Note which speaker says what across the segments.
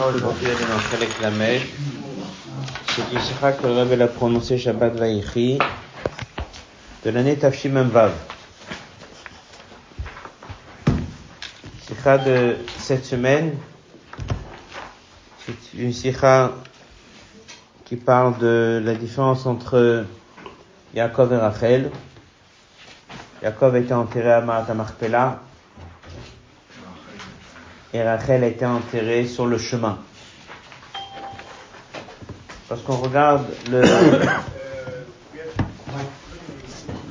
Speaker 1: aujourd'hui elle est dans Chalek Lamed. C'est Sikha que le Rebbe a prononcé Shabbat Vaïchi de l'année Tafshim Vav. Sikha de cette semaine, c'est une Sikha qui parle de la différence entre Yaakov et Rachel. Yaakov était enterré à Marat et Rachel été enterrée sur le chemin. Lorsqu'on regarde le,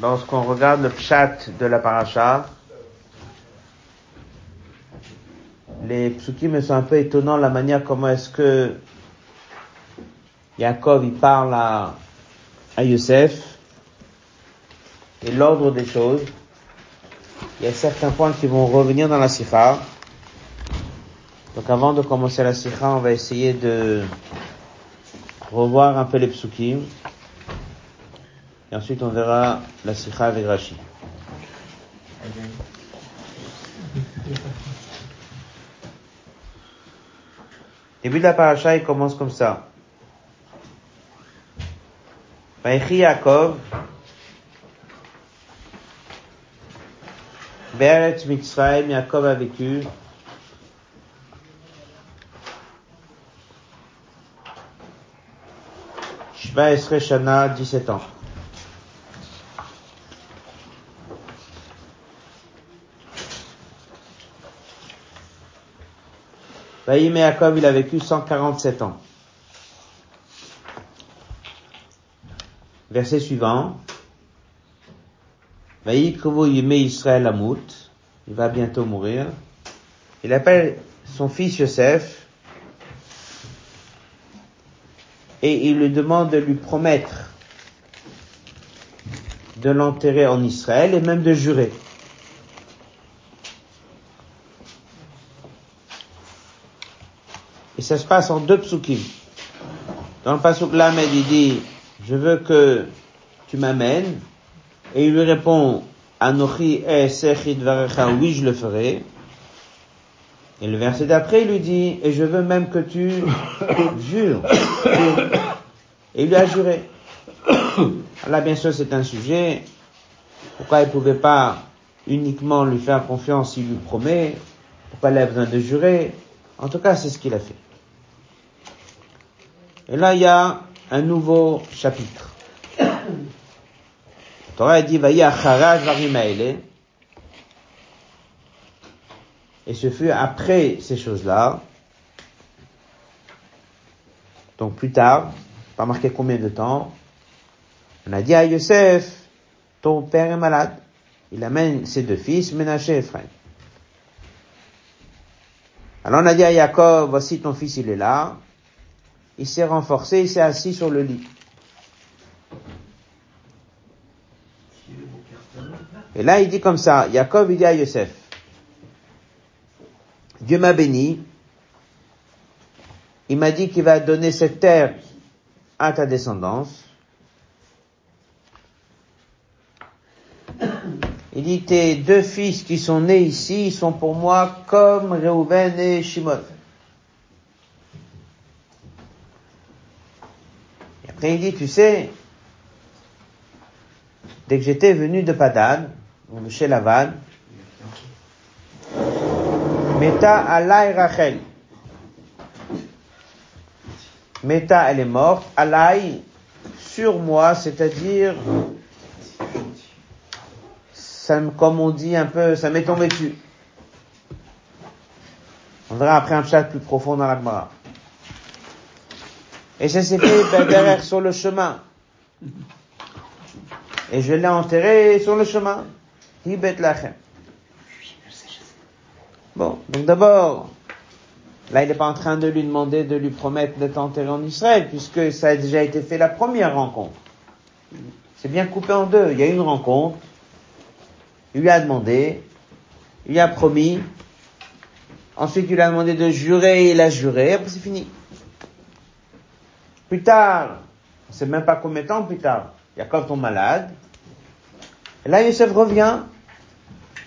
Speaker 1: lorsqu'on regarde le pshat de la paracha, les psukim sont un peu étonnants la manière comment est-ce que Yaakov parle à, à Youssef et l'ordre des choses. Il y a certains points qui vont revenir dans la sikha. Donc avant de commencer la sikha, on va essayer de revoir un peu les psukim. Et ensuite on verra la sikha avec Rashi. Début de la paracha, il commence comme ça. Vaïchi Yaakov, Beretz Mitzrayim, Yaakov a vécu Shva Esre Shana, 17 ans. Vaïm Yaakov, il a vécu 147 ans. Verset suivant. Vaïkrovo Yime Israël Amout. Il va bientôt mourir. Il appelle son fils Yosef. Et il lui demande de lui promettre de l'enterrer en Israël et même de jurer. Et ça se passe en deux psukim. Dans le pasuk Lamed, il dit, je veux que tu m'amènes. Et il lui répond, Anochi varecha, oui, je le ferai. Et le verset d'après, il lui dit, et je veux même que tu jures. Et il lui a juré. Là, bien sûr, c'est un sujet. Pourquoi il pouvait pas uniquement lui faire confiance s'il lui promet? Pourquoi il a besoin de jurer? En tout cas, c'est ce qu'il a fait. Et là, il y a un nouveau chapitre. Torah dit, et ce fut après ces choses-là, donc plus tard, pas marqué combien de temps, on a dit à Yosef, ton père est malade. Il amène ses deux fils, Ménaché et Ephraim. Alors on a dit à Jacob, voici ton fils, il est là. Il s'est renforcé, il s'est assis sur le lit. Et là, il dit comme ça, Jacob, il dit à Yosef, Dieu m'a béni, il m'a dit qu'il va donner cette terre à ta descendance. Il dit, tes deux fils qui sont nés ici, sont pour moi comme Reuven et Shimon. Et après il dit, tu sais, dès que j'étais venu de Padan, chez Lavan, Meta Alay Rachel. Meta, elle est morte. Alay, sur moi, c'est-à-dire, ça, comme on dit un peu, ça m'est tombé dessus. On verra après un chat plus profond dans la Gemara. Et ça s'est fait ben, derrière sur le chemin. Et je l'ai enterré sur le chemin. Hibet lachem. Bon, donc d'abord, là il n'est pas en train de lui demander de lui promettre d'être enterré en Israël, puisque ça a déjà été fait la première rencontre. C'est bien coupé en deux. Il y a une rencontre, il lui a demandé, il lui a promis, ensuite il lui a demandé de jurer, il a juré, après c'est fini. Plus tard, on sait même pas combien de temps plus tard, Jacob tombe malade, et là Youssef revient,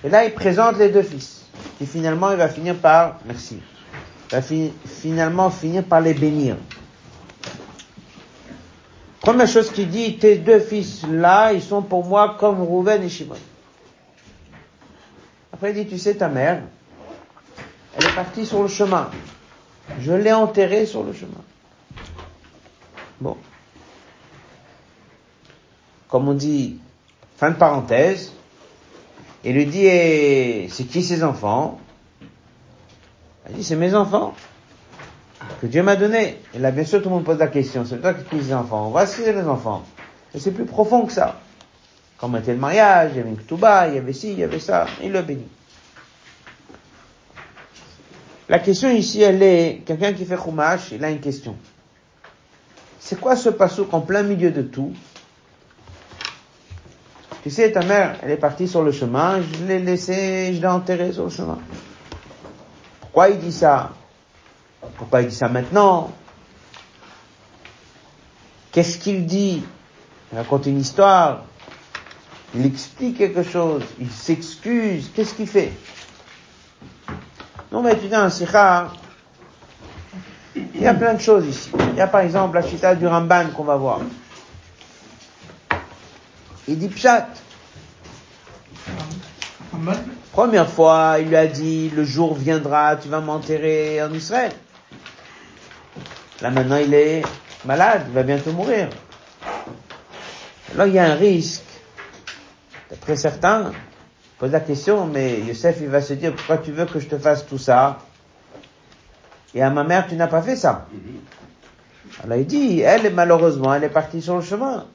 Speaker 1: et là il présente les deux fils. Qui finalement il va finir par, merci, va finalement finir par les bénir. Première chose qu'il dit, tes deux fils là, ils sont pour moi comme Rouven et Shimon. Après il dit, tu sais ta mère, elle est partie sur le chemin. Je l'ai enterrée sur le chemin. Bon. Comme on dit, fin de parenthèse, il lui dit, eh, c'est qui ses enfants? Il dit, c'est mes enfants que Dieu m'a donné. Et là, bien sûr, tout le monde pose la question, c'est toi qui les enfants Voici les enfants. Et c'est plus profond que ça. Quand était le mariage, il y avait une ketouba, il y avait ci, il y avait ça, il le bénit. La question ici, elle est, quelqu'un qui fait chumash, il a une question. C'est quoi ce passouk en plein milieu de tout? Tu sais, ta mère, elle est partie sur le chemin, je l'ai laissée, je l'ai enterrée sur le chemin. Pourquoi il dit ça? Pourquoi il dit ça maintenant? Qu'est-ce qu'il dit? Il raconte une histoire, il explique quelque chose, il s'excuse, qu'est-ce qu'il fait? Nous, on va étudier un sikha. Il y a plein de choses ici. Il y a par exemple la chita du Ramban qu'on va voir. Il dit Pshat. Première fois, il lui a dit, le jour viendra, tu vas m'enterrer en Israël. Là maintenant, il est malade, il va bientôt mourir. Alors il y a un risque, d'après certains, pose la question, mais Youssef, il va se dire, pourquoi tu veux que je te fasse tout ça? Et à ma mère, tu n'as pas fait ça. Alors il dit, elle, malheureusement, elle est partie sur le chemin.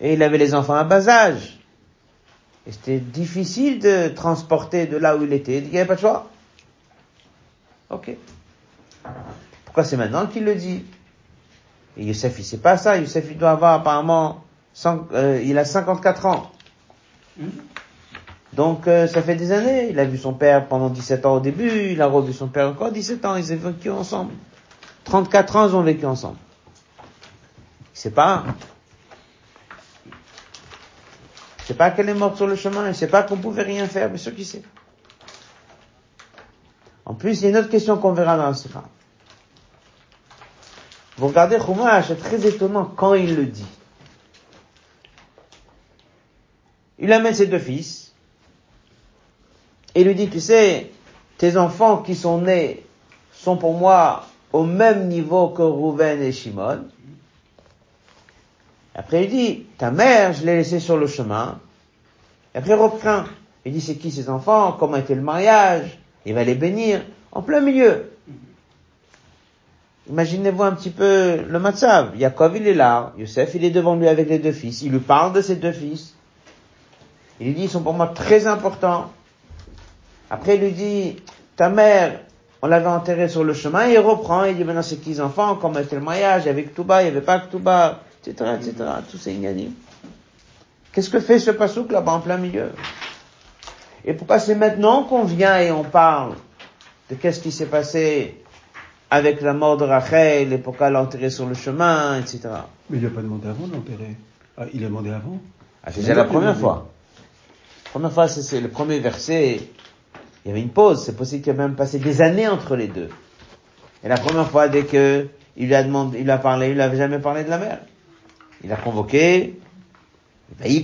Speaker 1: Et il avait les enfants à bas âge. Et c'était difficile de transporter de là où il était. Il n'y avait pas de choix. Ok. Pourquoi c'est maintenant qu'il le dit? Et Youssef, il sait pas ça. Youssef, il doit avoir apparemment, euh, il a 54 ans. Donc euh, ça fait des années, il a vu son père pendant 17 ans au début, il a revu son père encore 17 ans, ils ont vécu ensemble. 34 ans, ils ont vécu ensemble. Il sait pas. Sait pas qu'elle est morte sur le chemin, il sait pas qu'on pouvait rien faire, mais ce qu'il sait. En plus, il y a une autre question qu'on verra dans le Sikha. Vous regardez Chumash, c'est très étonnant quand il le dit. Il amène ses deux fils, et lui dit, tu sais, tes enfants qui sont nés sont pour moi au même niveau que Rouven et Shimon. Après il dit, ta mère, je l'ai laissée sur le chemin. Après il reprend. Il dit, c'est qui ces enfants? Comment était le mariage? Il va les bénir. En plein milieu. Imaginez-vous un petit peu le matzav. Yaakov, il est là. Youssef, il est devant lui avec les deux fils. Il lui parle de ses deux fils. Il lui dit, ils sont pour moi très importants. Après, il lui dit, ta mère, on l'avait enterrée sur le chemin, il reprend, il dit, maintenant c'est qui les enfants, comment était le mariage, avec Touba, il n'y avait pas que Touba, etc., etc., tout c'est ignané. Qu'est-ce que fait ce pasouk là-bas en plein milieu? Et pourquoi c'est maintenant qu'on vient et on parle de qu'est-ce qui s'est passé avec la mort de Rachel et pourquoi l'enterrer sur le chemin, etc.
Speaker 2: Mais il n'a pas demandé avant de l'enterrer. Ah, il a demandé avant.
Speaker 1: Ah, c'est la première fois. La première fois, c'est le premier verset il y avait une pause. C'est possible qu'il ait même passé des années entre les deux. Et la première fois, dès que il lui a demandé, il lui a parlé, il n'avait jamais parlé de la mère. Il a convoqué.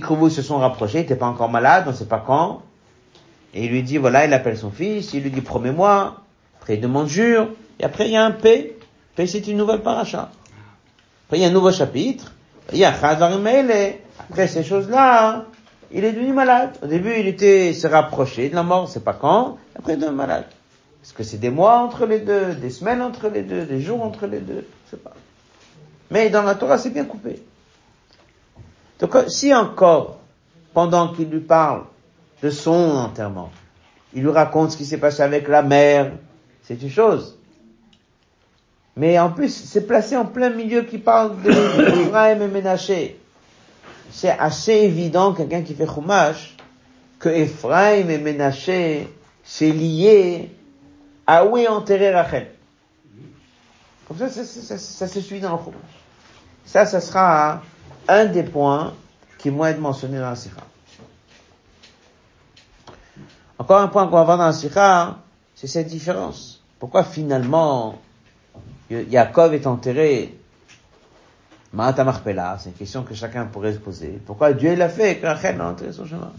Speaker 1: Vous se sont rapprochés, il n'était pas encore malade, on ne sait pas quand. Et il lui dit, voilà, il appelle son fils, il lui dit, promets-moi. Après, il demande jure. Et après, il y a un P. P, c'est une nouvelle paracha. Après, il y a un nouveau chapitre. Il y a Après ces choses-là, il est devenu malade. Au début, il était, s'est rapproché de la mort, c'est pas quand, après il est malade. Est-ce que c'est des mois entre les deux, des semaines entre les deux, des jours entre les deux, je sais pas. Mais dans la Torah, c'est bien coupé. Donc, si encore, pendant qu'il lui parle de son enterrement, il lui raconte ce qui s'est passé avec la mère, c'est une chose. Mais en plus, c'est placé en plein milieu qui parle de et Ménaché c'est assez évident, quelqu'un qui fait Chumash, que Ephraim et Ménaché, c'est lié à où est enterré Rachel. Comme ça, ça, ça, ça, se suit dans le Chumash. Ça, ça sera un des points qui vont être mentionnés dans la Sikha. Encore un point qu'on va voir dans la Sikha, c'est cette différence. Pourquoi finalement Yaakov est enterré? Ma'ata Marpella, c'est une question que chacun pourrait se poser. Pourquoi Dieu l'a fait que Rachel a enterré son chemin?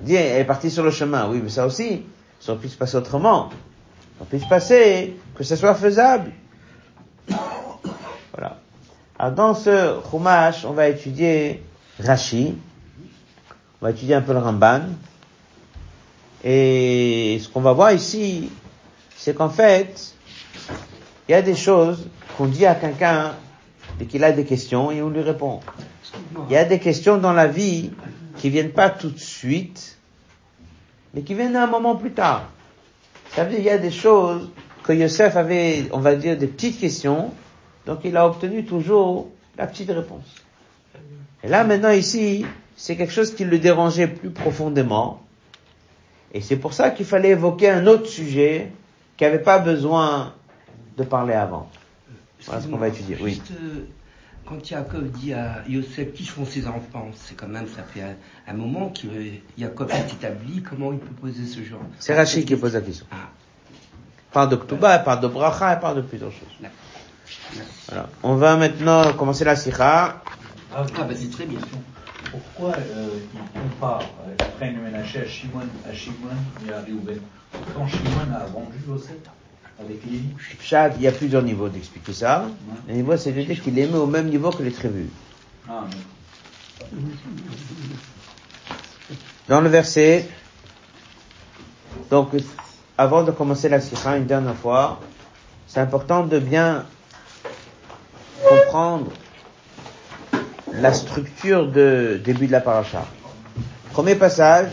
Speaker 1: Dieu est parti sur le chemin, oui, mais ça aussi, ça aurait pu se passer autrement. Ça aurait pu se passer que ce soit faisable. Alors dans ce Chumash, on va étudier Rashi, on va étudier un peu le Ramban, et ce qu'on va voir ici, c'est qu'en fait, il y a des choses qu'on dit à quelqu'un dès qu'il a des questions et on lui répond. Il y a des questions dans la vie qui viennent pas tout de suite, mais qui viennent un moment plus tard. Ça veut dire qu'il y a des choses que Yosef avait, on va dire, des petites questions, donc il a obtenu toujours la petite réponse. Et là, maintenant, ici, c'est quelque chose qui le dérangeait plus profondément. Et c'est pour ça qu'il fallait évoquer un autre sujet qui n'avait pas besoin de parler avant. Voilà ce qu'on va étudier. Oui.
Speaker 3: Euh, quand Jacob dit à Yosef qui sont ses enfants, c'est quand même, ça fait un, moment que Jacob s'est établi, comment il peut poser ce genre
Speaker 1: C'est Rachid qui pose la question. Ah. Parle de Ktuba, il parle de Bracha, de plusieurs choses. Voilà. On va maintenant commencer la sikha.
Speaker 3: Ah, ah bah c'est très bien
Speaker 4: pourquoi euh, il compare après Menaché à Shimon, à Shimon et à Réhouven Quand Shimon a vendu Joseph avec Lévi
Speaker 1: il y a plusieurs niveaux d'expliquer ça. Le niveau, c'est de dire qu'il est mis au même niveau que les tribus. Ah, Dans le verset, donc, avant de commencer la sikha une dernière fois, c'est important de bien comprendre la structure de début de la paracha. Premier passage,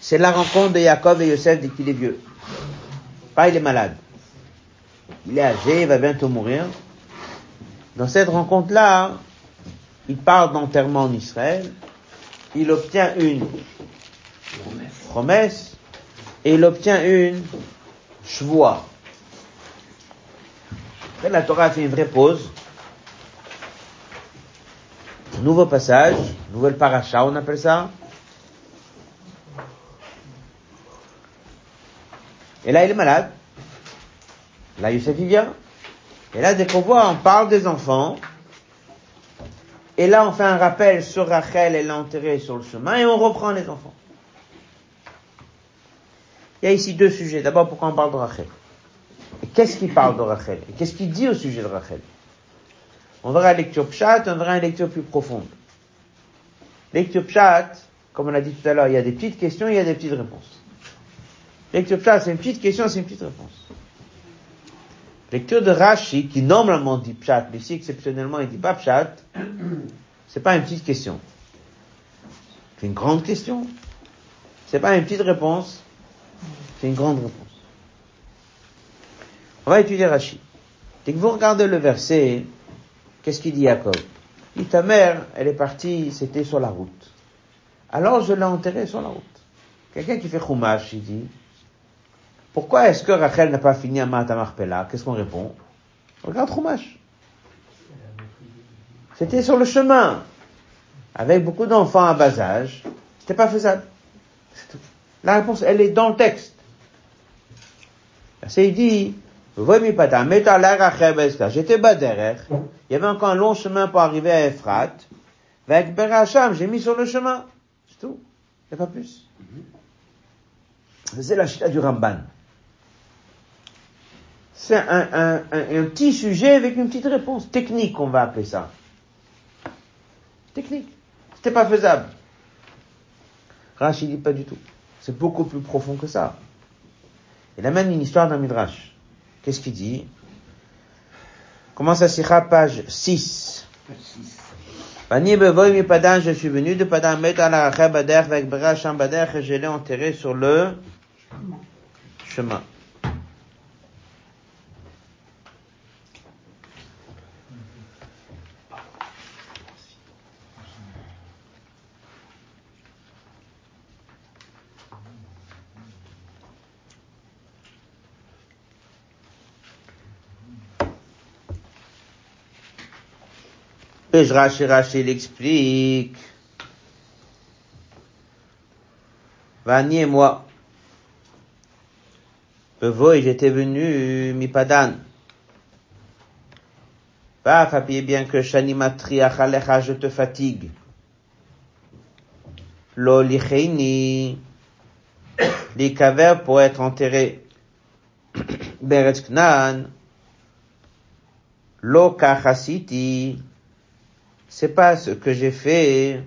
Speaker 1: c'est la rencontre de Jacob et Yosef dès qu'il est vieux. Pas il est malade. Il est âgé, il va bientôt mourir. Dans cette rencontre-là, il part d'enterrement en Israël, il obtient une promesse, et il obtient une chevoie. Après, la Torah a fait une vraie pause. Nouveau passage, nouvelle paracha, on appelle ça. Et là, il est malade. Là, Youssef, il vient. Et là, dès qu'on voit, on parle des enfants. Et là, on fait un rappel sur Rachel et l'enterré sur le chemin et on reprend les enfants. Il y a ici deux sujets. D'abord, pourquoi on parle de Rachel? Qu'est-ce qu'il parle de Rachel? Qu'est-ce qu'il dit au sujet de Rachel? On verra une lecture pshat, on verra une lecture plus profonde. Lecture pshat, comme on a dit tout à l'heure, il y a des petites questions, il y a des petites réponses. Lecture pshat, c'est une petite question, c'est une petite réponse. Lecture de Rashi, qui normalement dit pshat, mais ici exceptionnellement il dit pas pshat, c'est pas une petite question. C'est une grande question. C'est pas une petite réponse, c'est une grande réponse. On va étudier Rachid. Dès que vous regardez le verset, qu'est-ce qu'il dit Jacob? Il dit, ta mère, elle est partie, c'était sur la route. Alors je l'ai enterrée sur la route. Quelqu'un qui fait Chumash, il dit, pourquoi est-ce que Rachel n'a pas fini à Marpella Qu'est-ce qu'on répond? Regarde Chumash. C'était sur le chemin, avec beaucoup d'enfants à bas âge. C'était pas faisable. La réponse, elle est dans le texte. C'est il dit, J'étais derrière. Il y avait encore un long chemin pour arriver à Ephrat. Avec Beracham, j'ai mis sur le chemin. C'est tout. Il n'y a pas plus. C'est la chita du Ramban. C'est un, un, un, petit sujet avec une petite réponse. Technique, on va appeler ça. Technique. C'était pas faisable. Rachid dit pas du tout. C'est beaucoup plus profond que ça. Il amène une histoire d'un midrash. Qu'est-ce qu'il dit? Commence à Sikha, page 6. je suis venu de Padan mettre à la Bader avec Beracham Bader et je l'ai enterré sur le chemin. Rashi, Rashi, il explique. Vani et moi. et j'étais venu, mi padan. Va, papier, bien que Shanimatri achalecha, je te fatigue. Lo licheini, les cavers pour être enterrés. Beretz Knan, lo c'est pas ce que j'ai fait.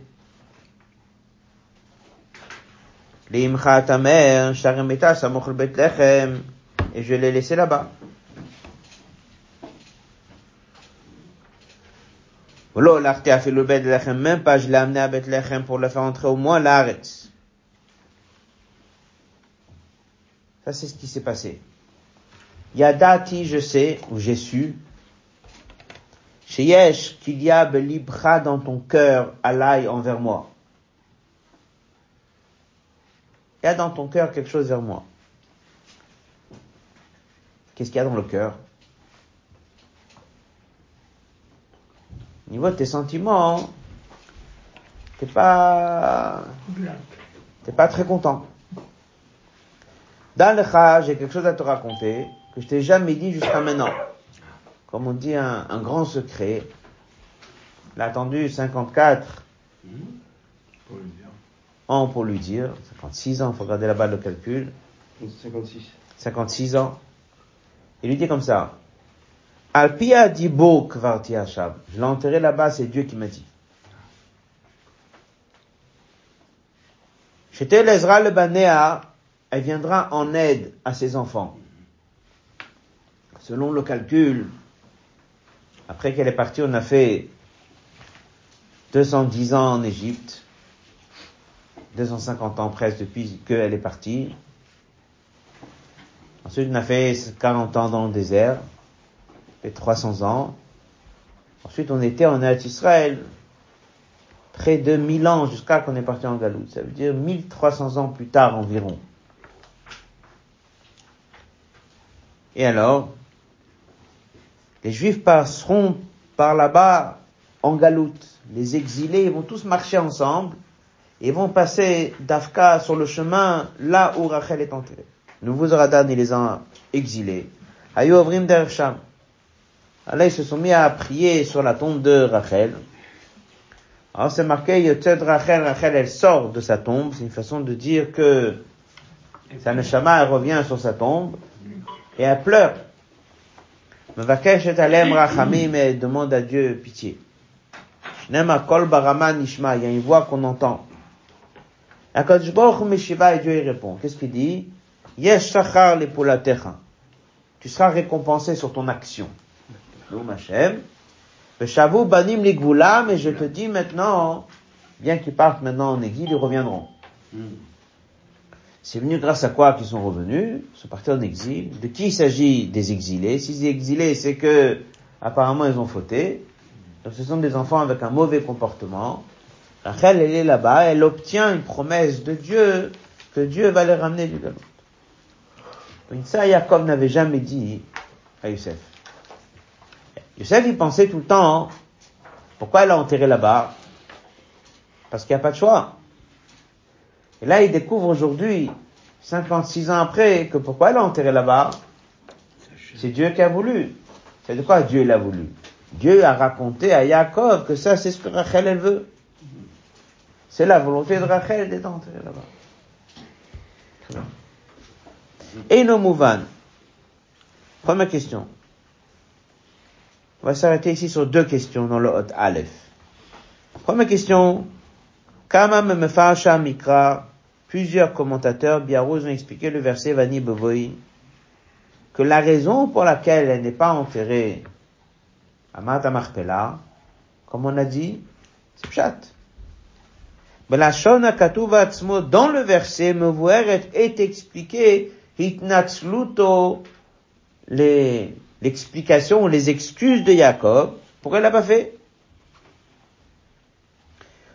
Speaker 1: Et je l'ai laissé là-bas. Même pas je l'ai amené à Betlechem pour le faire entrer au moins l'arrêt. Ça, c'est ce qui s'est passé. Yadati, je sais, ou j'ai su, chez Yesh, qu'il y a dans ton cœur, Alaï envers moi. Il y a dans ton cœur quelque chose vers moi. Qu'est-ce qu'il y a dans le cœur? Au niveau de tes sentiments, t'es pas, t'es pas très content. Dans le j'ai quelque chose à te raconter que je t'ai jamais dit jusqu'à maintenant. Comme on dit, un, un grand secret. Il a attendu 54 ans pour lui dire. 56 ans, il faut regarder là-bas le calcul.
Speaker 2: 56.
Speaker 1: 56 ans. Il lui dit comme ça. Alpia dibo kvarti. Je l'ai enterré là-bas, c'est Dieu qui m'a dit. J'étais l'Ezra le Banéa, elle viendra en aide à ses enfants. Selon le calcul, après qu'elle est partie, on a fait 210 ans en Égypte, 250 ans presque depuis qu'elle est partie. Ensuite, on a fait 40 ans dans le désert, fait 300 ans. Ensuite, on était en Israël, près de 1000 ans jusqu'à qu'on est parti en Galoute. Ça veut dire 1300 ans plus tard environ. Et alors, les Juifs passeront par là-bas en galoute. Les exilés vont tous marcher ensemble et vont passer d'Afka sur le chemin là où Rachel est enterrée. Nouveau Radan, il les a exilés. Ayo Ovrim Dersham. Alors ils se sont mis à prier sur la tombe de Rachel. Alors c'est marqué Yotzed Rachel, Rachel elle sort de sa tombe. C'est une façon de dire que sa neshama revient sur sa tombe et elle pleure. Mevakesh et alem rachamim et demande à Dieu pitié. Shnema kol barama nishma, il y a une voix qu'on entend. Akadosh Baruch Meshiva et Dieu y répond. Qu'est-ce qu'il dit? Yesh shachar lepulatecha. Tu seras récompensé sur ton action. Loum Hashem. Veshavu banim ligvulam, et je te dis maintenant, bien qu'ils partent maintenant en exil, ils reviendront. C'est venu grâce à quoi qu'ils sont revenus, sont partis en exil. De qui il s'agit des exilés? Si des exilés, c'est que apparemment ils ont fauté. Donc ce sont des enfants avec un mauvais comportement. Rachel, elle est là-bas, elle obtient une promesse de Dieu que Dieu va les ramener du Galout. Donc ça, Jacob n'avait jamais dit à Youssef. Youssef, il pensait tout le temps, pourquoi elle a enterré là-bas? Parce qu'il n'y a pas de choix. Et là, il découvre aujourd'hui, 56 ans après, que pourquoi elle a enterré là-bas? C'est Dieu qui a voulu. C'est de quoi Dieu l'a voulu? Dieu a raconté à Jacob que ça, c'est ce que Rachel, elle veut. C'est la volonté de Rachel d'être enterrée là-bas. Et nos mouvan. Première question. On va s'arrêter ici sur deux questions dans le Hot Aleph. Première question. Kama me mikra. Plusieurs commentateurs, Biarrouz, ont expliqué le verset Vani Bevoi, que la raison pour laquelle elle n'est pas enterrée à Marpella, comme on a dit, c'est Pshat. Mais la Shona Katuva dans le verset, Mevueret est expliqué, Hitnatsluto, les, l'explication, les excuses de Jacob, pourquoi elle l'a pas fait?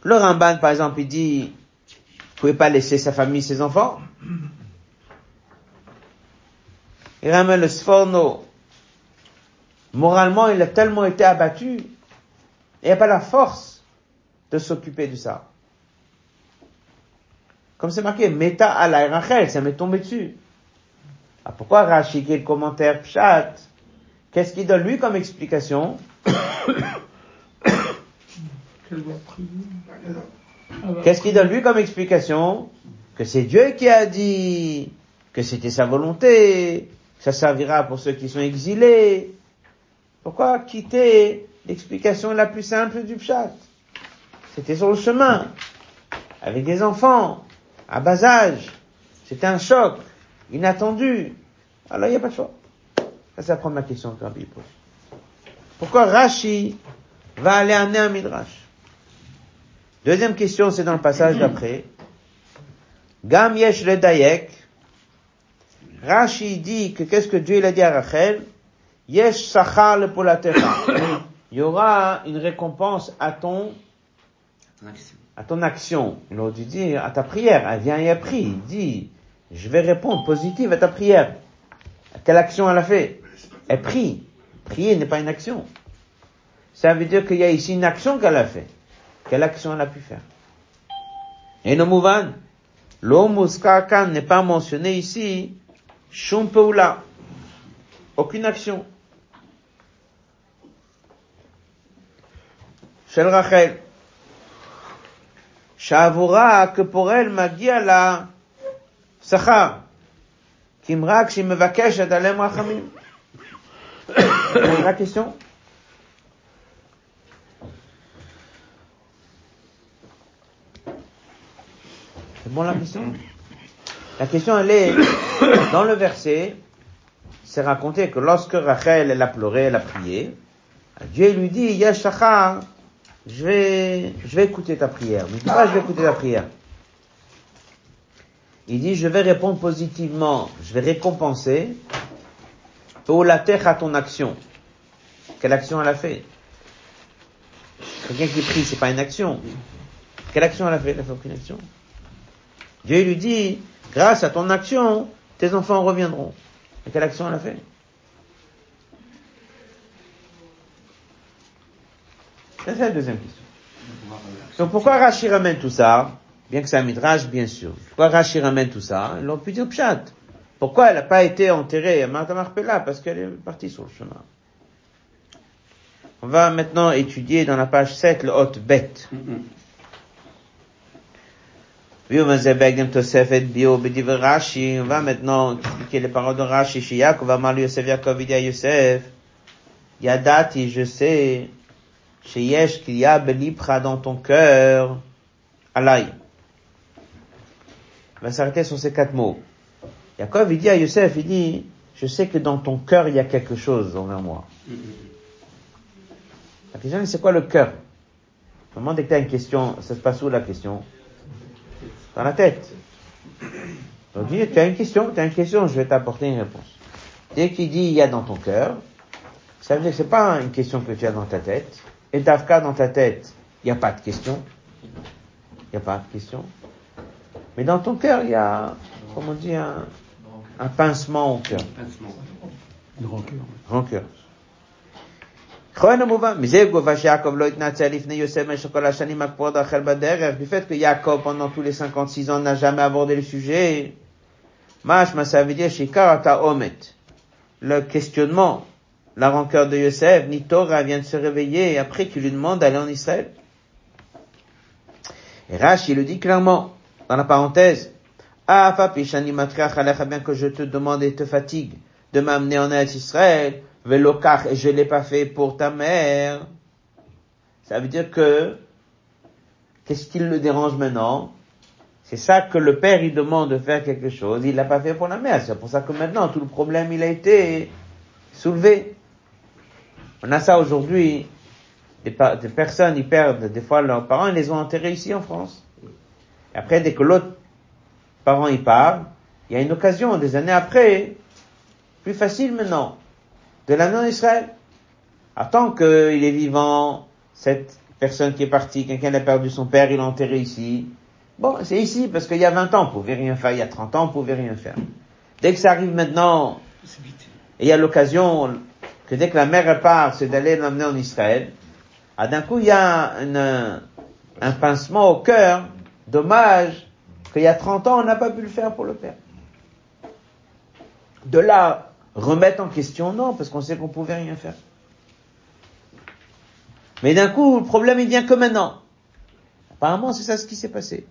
Speaker 1: Le Ramban, par exemple, il dit, pouvez pas laisser sa famille, ses enfants. Il ramène le Sforno. Moralement, il a tellement été abattu, il n'y a pas la force de s'occuper de ça. comme c'est marqué, Meta ala Rachel, ça m'est tombé dessus. Ah, pourquoi est le commentaire Pshat? Qu'est-ce qu'il donne lui comme explication? Qu'est-ce qu'il donne lui comme explication? Que c'est Dieu qui a dit que c'était sa volonté, que ça servira pour ceux qui sont exilés. Pourquoi quitter l'explication la plus simple du Pshat? C'était sur le chemin, avec des enfants, à bas âge. C'était un choc, inattendu. Alors il n'y a pas de choix. Ça, c'est la question que pose. Pourquoi Rashi va aller amener un midrash? Deuxième question, c'est dans le passage d'après. Gam yesh le dayek. Rashi dit que qu'est-ce que Dieu il a dit à Rachel? Yesh sachar le Il y aura une récompense à ton, à ton action. Il aurait dû dire à ta prière. Elle vient et a pris. Il dit, je vais répondre positive à ta prière. Quelle action elle a fait? Elle prie. Prier n'est pas une action. Ça veut dire qu'il y a ici une action qu'elle a fait. Quelle action elle a pu faire? Et le mouvan, l'homuskakan n'est pas mentionné ici, shumpeula, aucune action. Shel Rachel, Shavura, que pour elle, magia la sachar, kimrak shimevakesh et alem rachamim. La question? C'est bon la question? La question elle est, dans le verset, c'est raconté que lorsque Rachel elle a pleuré, elle a prié, Dieu lui dit, Yashachar, je vais, je vais écouter ta prière. Mais pourquoi je vais écouter ta prière? Il dit, je vais répondre positivement, je vais récompenser pour la terre à ton action. Quelle action elle a fait? Quelqu'un qui prie, c'est pas une action. Quelle action elle a fait? Elle a fait aucune action? Dieu lui dit, grâce à ton action, tes enfants reviendront. Et quelle action elle a fait? C'est la deuxième question. Donc pourquoi Rashi ramène tout ça? Bien que c'est un midrash, bien sûr. Pourquoi Rashi ramène tout ça? L'ont pu dire pshat. Pourquoi elle n'a pas été enterrée à Marpella Parce qu'elle est partie sur le chemin. On va maintenant étudier dans la page 7 le hot bête. On va maintenant expliquer les paroles de Rashi chez Yaakov, Amar Yosef, Yaakov, il dit à Yosef, Yadati, je sais, chez Yesh, qu'il y a Belipra dans ton cœur, Alay. On va s'arrêter sur ces quatre mots. Yaakov, il dit à Yosef, il dit, je sais que dans ton cœur, il y a quelque chose envers moi. La question, c'est quoi le cœur? Comment dès que tu as une question, ça se passe où la question? Dans la tête. Donc, dit, tu as une question, tu as une question, je vais t'apporter une réponse. Dès qu'il dit il y a dans ton cœur, ça veut dire que c'est pas une question que tu as dans ta tête. Et Tafka dans ta tête, il n'y a pas de question. Il n'y a pas de question. Mais dans ton cœur, il y a, comment on dit, un, un pincement au cœur.
Speaker 2: Une rancœur.
Speaker 1: Rancœur. Du fait que Jacob, pendant tous les 56 ans, n'a jamais abordé le sujet, ça veut dire le questionnement, la rancœur de Yosef, Nitora vient de se réveiller après qu'il lui demande d'aller en Israël. Et Rashi il le dit clairement, dans la parenthèse, Ah, bien que je te demande et te fatigue de m'amener en Israël, Velokar, et je l'ai pas fait pour ta mère. Ça veut dire que, qu'est-ce qui le dérange maintenant? C'est ça que le père, il demande de faire quelque chose, il l'a pas fait pour la mère. C'est pour ça que maintenant, tout le problème, il a été soulevé. On a ça aujourd'hui. Des, personnes, ils perdent des fois leurs parents, ils les ont enterrés ici en France. Et après, dès que l'autre parent, il part, il y a une occasion, des années après, plus facile maintenant de l'année en Israël. Attends qu'il est vivant, cette personne qui est partie, quelqu'un a perdu son père, il l'a enterré ici. Bon, c'est ici, parce qu'il y a 20 ans, on pouvait rien faire, il y a 30 ans, on pouvait rien faire. Dès que ça arrive maintenant, et il y a l'occasion que dès que la mère part, c'est d'aller l'emmener en Israël, ah, d'un coup, il y a un pincement au cœur, dommage qu'il y a 30 ans, on n'a pas pu le faire pour le père. De là, remettre en question, non, parce qu'on sait qu'on pouvait rien faire. Mais d'un coup, le problème, il vient que maintenant. Apparemment, c'est ça ce qui s'est passé.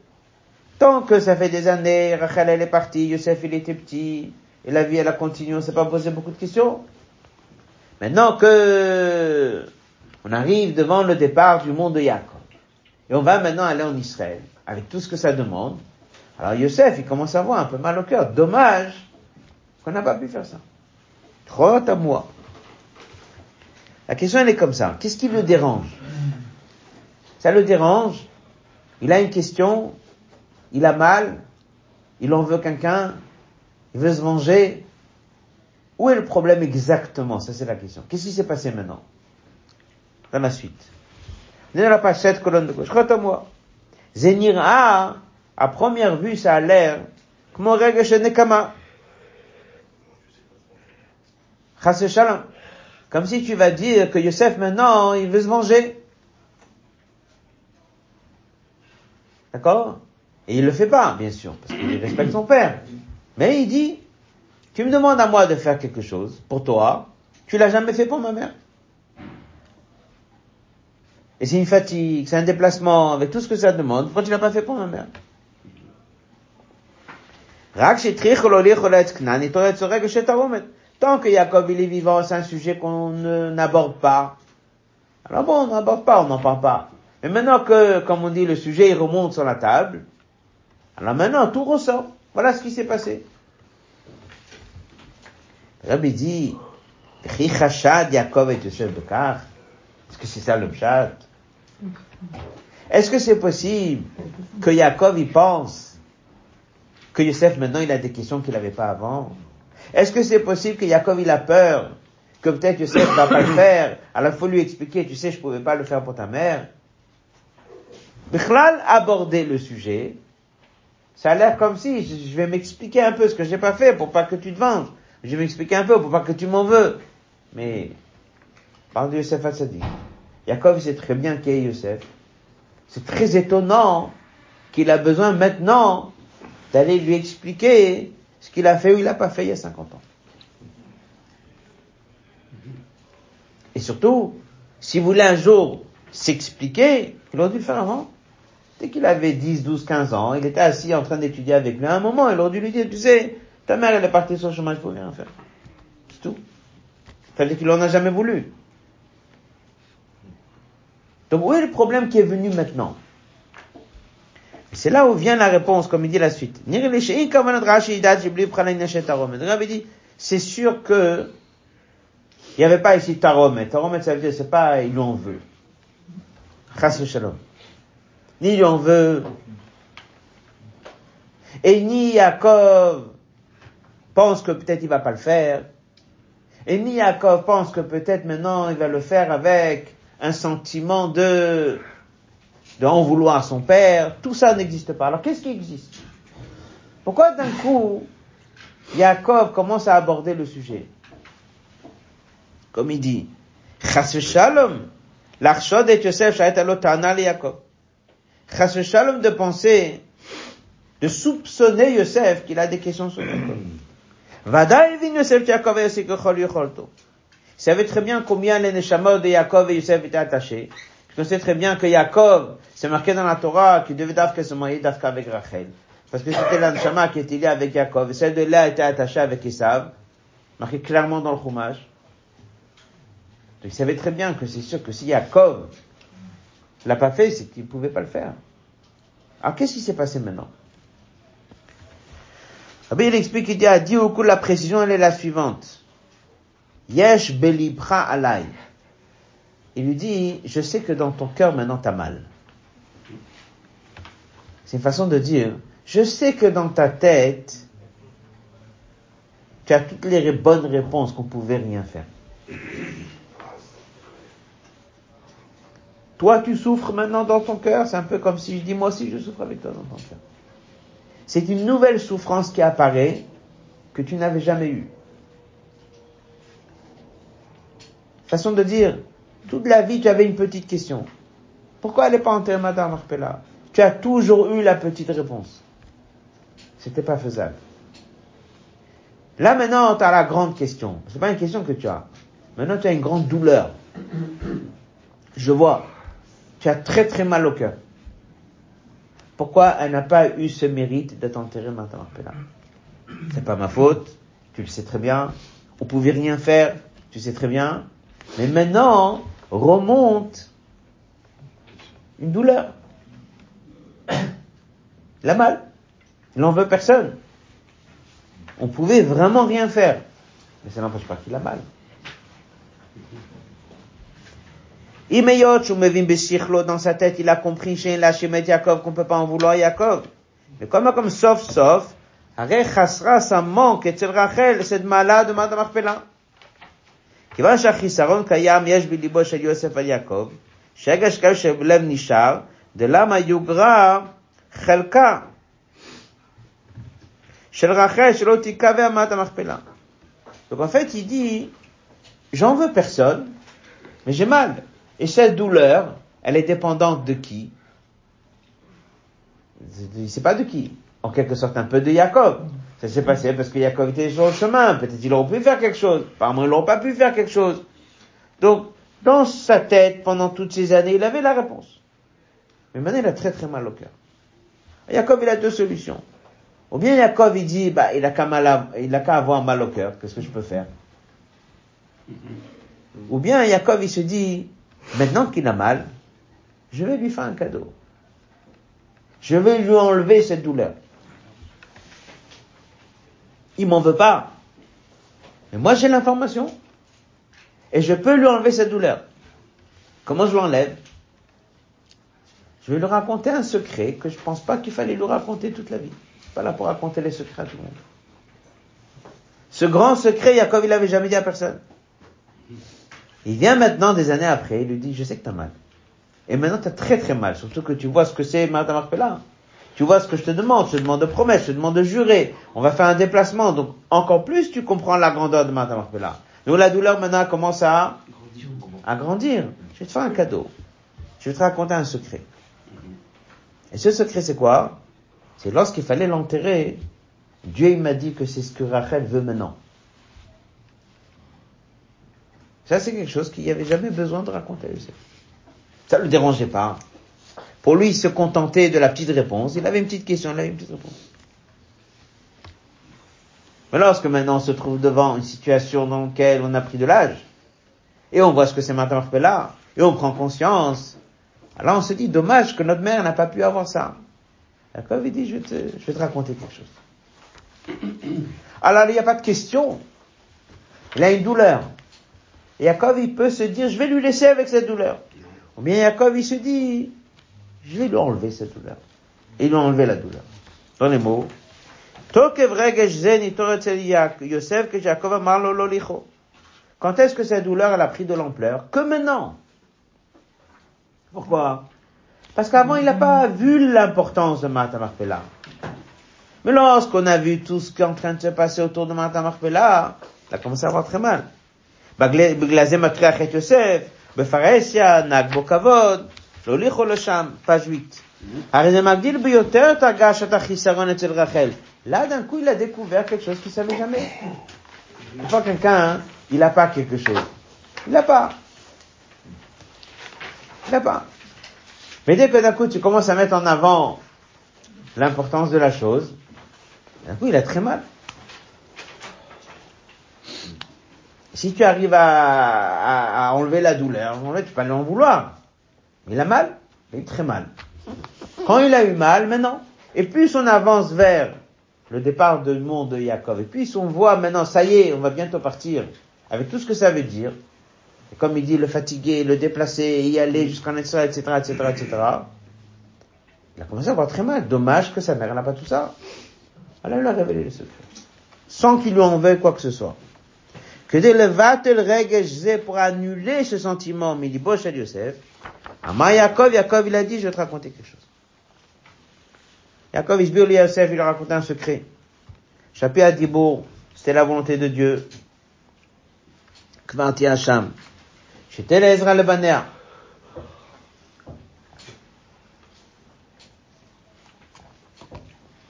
Speaker 1: Tant que ça fait des années, Rachel, elle est partie, Youssef, il était petit, et la vie, elle a continué, on s'est pas posé beaucoup de questions. Maintenant que on arrive devant le départ du monde de Yaakov, et on va maintenant aller en Israël, avec tout ce que ça demande, alors Youssef, il commence à avoir un peu mal au cœur. Dommage qu'on n'a pas pu faire ça. À moi. La question, elle est comme ça. Qu'est-ce qui le dérange? Ça le dérange? Il a une question. Il a mal. Il en veut quelqu'un. Il veut se venger. Où est le problème exactement? Ça, c'est la question. Qu'est-ce qui s'est passé maintenant? Dans la suite. On est dans la page 7, colonne de gauche. à moi. Zénira, à première vue, ça a l'air. Shalom. Comme si tu vas dire que Yosef maintenant, il veut se venger. D'accord? Et il le fait pas, bien sûr, parce qu'il respecte son père. Mais il dit, tu me demandes à moi de faire quelque chose pour toi, tu l'as jamais fait pour ma mère. Et c'est une fatigue, c'est un déplacement, avec tout ce que ça demande, pourquoi tu l'as pas fait pour ma mère? Tant que Jacob il est vivant, c'est un sujet qu'on n'aborde pas. Alors bon, on n'aborde pas, on n'en parle pas. Mais maintenant que, comme on dit, le sujet il remonte sur la table, alors maintenant tout ressort. Voilà ce qui s'est passé. Rabbi dit, Yaakov et Yosef Bekar. Est-ce que c'est ça le pshat? Est-ce que c'est possible que Yaakov il pense que Yosef maintenant il a des questions qu'il n'avait pas avant? Est-ce que c'est possible que Yaakov il a peur que peut-être Yosef va pas le faire? Alors il faut lui expliquer, tu sais, je pouvais pas le faire pour ta mère. Bichlal aborder le sujet, ça a l'air comme si je vais m'expliquer un peu ce que j'ai pas fait pour pas que tu te venges. Je vais m'expliquer un peu pour pas que tu m'en veux. Mais, parle de Yosef Hatzadi. Yaakov sait très bien qui est Yosef. C'est très étonnant qu'il a besoin maintenant d'aller lui expliquer ce qu'il a fait ou il n'a pas fait il y a 50 ans. Et surtout, s'il voulait un jour s'expliquer, il aurait dû faire avant. Dès qu'il avait 10, 12, 15 ans, il était assis en train d'étudier avec lui. À un moment, il aurait dû lui dire, tu sais, ta mère, elle est partie sur le chemin, je peux rien faire. C'est tout. Fallait qu'il en a jamais voulu. Donc où est le problème qui est venu maintenant? C'est là où vient la réponse, comme il dit la suite. c'est sûr que il n'y avait pas ici taromet. Taromet, ça veut dire, c'est pas, il en veut. Shalom. Ni il en veut. Et ni Yaakov pense que peut-être il va pas le faire. Et ni Yaakov pense que peut-être maintenant il va le faire avec un sentiment de d'en vouloir à son père, tout ça n'existe pas. Alors qu'est-ce qui existe? Pourquoi d'un coup, Yaakov commence à aborder le sujet? Comme il dit, Chas shalom, l'archod et Yosef le Yaakov. Chas shalom de penser, de soupçonner Yosef qu'il a des questions sur Yaakov. Vada Yosef Yaakov et Yosef Il savait très bien combien les neshamot de Yaakov et Yosef étaient attachés. Je sais très bien que Yaakov, c'est marqué dans la Torah qu'il devait d'Afka se marier d'Afka avec Rachel. Parce que c'était l'Anshama qui était lié avec Yaakov. Et celle de là était attachée avec Esav. Marqué clairement dans le Chumash. Donc il savait très bien que c'est sûr que si Yaakov l'a pas fait, c'est qu'il pouvait pas le faire. Alors qu'est-ce qui s'est passé maintenant? Rabbi, il explique, il dit, à coup, la précision, elle est la suivante. Yesh belibra alay il lui dit, je sais que dans ton cœur maintenant t'as mal. C'est une façon de dire, je sais que dans ta tête, tu as toutes les bonnes réponses qu'on pouvait rien faire. Toi, tu souffres maintenant dans ton cœur, c'est un peu comme si je dis moi aussi je souffre avec toi dans ton cœur. C'est une nouvelle souffrance qui apparaît que tu n'avais jamais eue. Façon de dire, toute la vie, tu avais une petite question. Pourquoi elle n'est pas enterrée, Madame Arpella Tu as toujours eu la petite réponse. C'était pas faisable. Là maintenant, tu as la grande question. C'est pas une question que tu as. Maintenant, tu as une grande douleur. Je vois. Tu as très très mal au cœur. Pourquoi elle n'a pas eu ce mérite d'être enterrée maintenant là C'est pas ma faute. Tu le sais très bien. On pouvait rien faire. Tu sais très bien. Mais maintenant, remonte une douleur. La mal. Il n'en veut personne. On pouvait vraiment rien faire. Mais ça n'empêche pas qu'il a mal. Dans sa tête, il a compris chez la Shemet Yaakov qu'on ne peut pas en vouloir Yaakov. Mais comme, comme sauf, sauf, Hare Chasra, ça manque, et Rachel, cette malade Madame Arpelin. כיוון שהחיסרון קיים, יש בליבו של יוסף על יעקב, שהרגש כאלה שבלב נשאר, דלמה יוגרע חלקה של רחל שלא תיכווה מעט המכפלה. Donc en fait, il dit, j'en veux personne, mais j'ai mal. Et cette douleur, elle est dépendante de qui Il sait pas de qui. En quelque sorte, un peu de Jacob. Ça s'est passé parce que Jacob était sur le chemin. Peut-être qu'il aurait pu faire quelque chose. Apparemment, il n'aurait pas pu faire quelque chose. Donc, dans sa tête, pendant toutes ces années, il avait la réponse. Mais maintenant, il a très très mal au cœur. Jacob, il a deux solutions. Ou bien Jacob, il dit, bah, il a qu'à mal il a qu'à avoir mal au cœur. Qu'est-ce que je peux faire? Ou bien Jacob, il se dit, maintenant qu'il a mal, je vais lui faire un cadeau. Je vais lui enlever cette douleur. Il m'en veut pas. Mais moi, j'ai l'information. Et je peux lui enlever cette douleur. Comment je l'enlève? Je vais lui raconter un secret que je pense pas qu'il fallait lui raconter toute la vie. Pas là pour raconter les secrets à tout le monde. Ce grand secret, Jacob, il l'avait jamais dit à personne. Il vient maintenant, des années après, il lui dit, je sais que tu as mal. Et maintenant, tu as très très mal, surtout que tu vois ce que c'est Madame là. Tu vois ce que je te demande, je te demande de promesse, je te demande de jurer. On va faire un déplacement, donc encore plus tu comprends la grandeur de là. Donc la douleur maintenant commence à à grandir. Je vais te faire un cadeau. Je vais te raconter un secret. Et ce secret, c'est quoi? C'est lorsqu'il fallait l'enterrer, Dieu il m'a dit que c'est ce que Rachel veut maintenant. Ça, c'est quelque chose qu'il n'y avait jamais besoin de raconter à Youssef. Ça ne le dérangeait pas. Pour lui, il se contentait de la petite réponse. Il avait une petite question, il avait une petite réponse. Mais lorsque maintenant on se trouve devant une situation dans laquelle on a pris de l'âge, et on voit ce que c'est maintenant là, et on prend conscience, alors on se dit, dommage que notre mère n'a pas pu avoir ça. D'accord il dit, je, te, je vais te raconter quelque chose. Alors il n'y a pas de question. Il a une douleur. Et Yaakov, il peut se dire, je vais lui laisser avec cette douleur. Ou bien Yaakov, il se dit, je vais lui enlever cette douleur. Et lui enlever la douleur. Dans les mots. Quand est-ce que cette douleur, elle a pris de l'ampleur? Que maintenant. Pourquoi? Parce qu'avant, il n'a pas vu l'importance de Martha Marpella. Mais lorsqu'on a vu tout ce qui est en train de se passer autour de Martha Marpella, il a commencé à avoir très mal. זה מטריח את יוסף, בפרהסיה, נהג בו כבוד, להוליכו לשם, פאז' 8. הרי זה מגדיל ביותר את הרגשת החיסרון אצל רחל. Là, d'un coup, il a découvert quelque chose qu'il savait jamais. Une fois quelqu'un, il n'a pas quelque chose. Il n'a pas. Il n'a pas. Mais dès que d'un coup, tu commences à mettre en avant l'importance de la chose, d'un coup, il a très mal. Si tu arrives à, à, enlever la douleur, en fait, tu peux aller en vouloir. Il a mal, il est très mal. Quand il a eu mal, maintenant, et plus on avance vers le départ du monde de Yaakov, et puis on voit maintenant, ça y est, on va bientôt partir, avec tout ce que ça veut dire, et comme il dit, le fatiguer, le déplacer, y aller jusqu'en etc., etc., etc., etc., il a commencé à avoir très mal. Dommage que sa mère n'a pas tout ça. Il lui a révélé le secret. Sans qu'il lui en veuille quoi que ce soit. Que de levatel regesh pour annuler ce sentiment, mais il dit, Bosh Yosef, Ama Yaakov, Yaakov, il a dit, je vais te raconter quelque chose. Yaakov, il Yosef, il a raconté un secret. Chapi à Dibour, c'était la volonté de Dieu. Kvanti Hacham. J'étais l'Ezra le Banéa.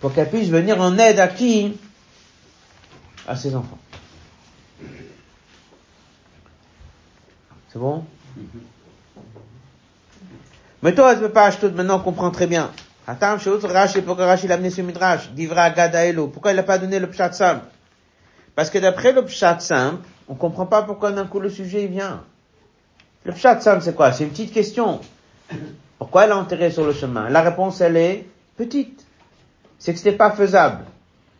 Speaker 1: pour qu'elle puisse venir en aide à qui? À ses enfants. C'est bon? Mais toi, tu peux pas acheter maintenant, on comprend très bien. Autre Rashi, pourquoi Rashi l'a amené ce midrash? Divra Gadaelo. Pourquoi il n'a pas donné le pshat simple? Parce que d'après le pshat simple, on comprend pas pourquoi d'un coup le sujet il vient. Le pshat simple, c'est quoi? C'est une petite question. Pourquoi elle a enterré sur le chemin? La réponse, elle est petite. C'est que c'était pas faisable.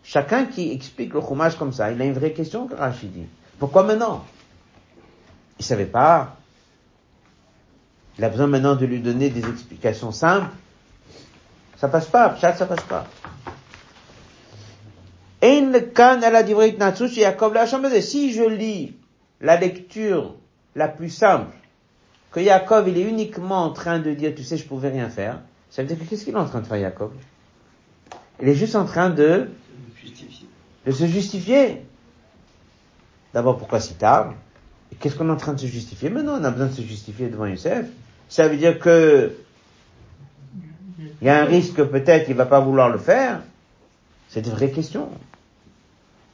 Speaker 1: Chacun qui explique le chumash comme ça, il a une vraie question que Rashi dit. Pourquoi maintenant? Il savait pas. Il a besoin maintenant de lui donner des explications simples. Ça passe pas, pshat, ça passe pas. Si je lis la lecture la plus simple, que Yaakov il est uniquement en train de dire, tu sais, je pouvais rien faire, ça veut dire que qu'est-ce qu'il est en train de faire Yaakov? Il est juste en train de, de se justifier. D'abord, pourquoi si tard? Qu'est-ce qu'on est en train de se justifier Maintenant, on a besoin de se justifier devant Youssef. Ça veut dire que il y a un risque que peut-être il va pas vouloir le faire. C'est une vraie question.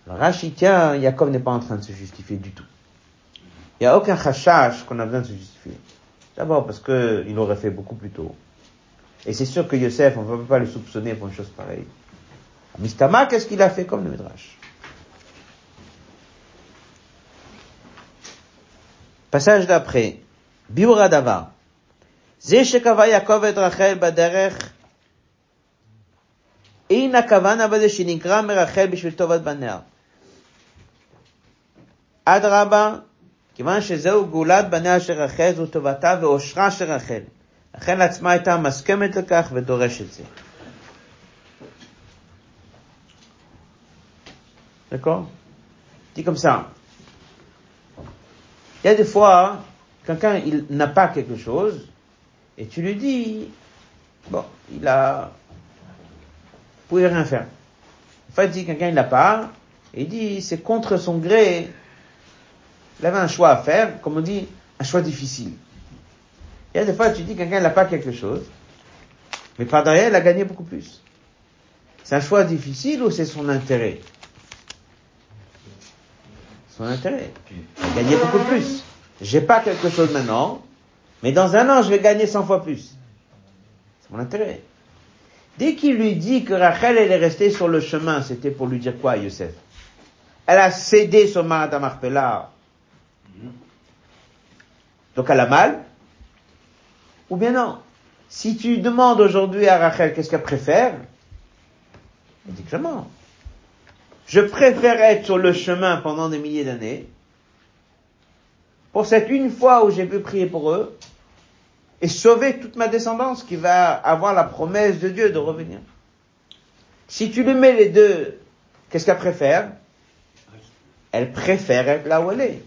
Speaker 1: Rachid, tiens, Yaakov n'est pas en train de se justifier du tout. Il n'y a aucun chachash qu'on a besoin de se justifier. D'abord parce que il aurait fait beaucoup plus tôt. Et c'est sûr que Yosef, on ne peut pas le soupçonner pour une chose pareille. Mistama, qu'est-ce qu'il a fait comme le Midrash? Passage d'après. Biura Dava. זה שקבע יעקב את רחל בדרך, אין הכוונה בזה שנקרא מרחל בשביל טובת בניה. אדרבה, כיוון שזהו גאולת בניה של רחל, זו טובתה ואושרה של רחל. לכן עצמה הייתה מסכמת לכך ודורשת זה. D'accord Dit comme ça. Il y a des fois, quelqu'un il n'a pas quelque chose, et tu lui dis, bon, il a, vous pouvez rien faire. En fait, dit quelqu'un il n'a pas, et il dit, c'est contre son gré, il avait un choix à faire, comme on dit, un choix difficile. Il y a des fois, tu dis, quelqu'un n'a pas quelque chose, mais par derrière, il a gagné beaucoup plus. C'est un choix difficile ou c'est son intérêt? Son intérêt. Il a gagné beaucoup plus. J'ai pas quelque chose maintenant, mais dans un an, je vais gagner 100 fois plus. C'est mon intérêt. Dès qu'il lui dit que Rachel, elle est restée sur le chemin, c'était pour lui dire quoi, Youssef? Elle a cédé sur Marat Marpella. Donc elle a mal? Ou bien non? Si tu demandes aujourd'hui à Rachel qu'est-ce qu'elle préfère, elle dit clairement. Je préfère être sur le chemin pendant des milliers d'années, pour cette une fois où j'ai pu prier pour eux, et sauver toute ma descendance qui va avoir la promesse de Dieu de revenir. Si tu lui mets les deux, qu'est-ce qu'elle préfère? Elle préfère être là où elle est.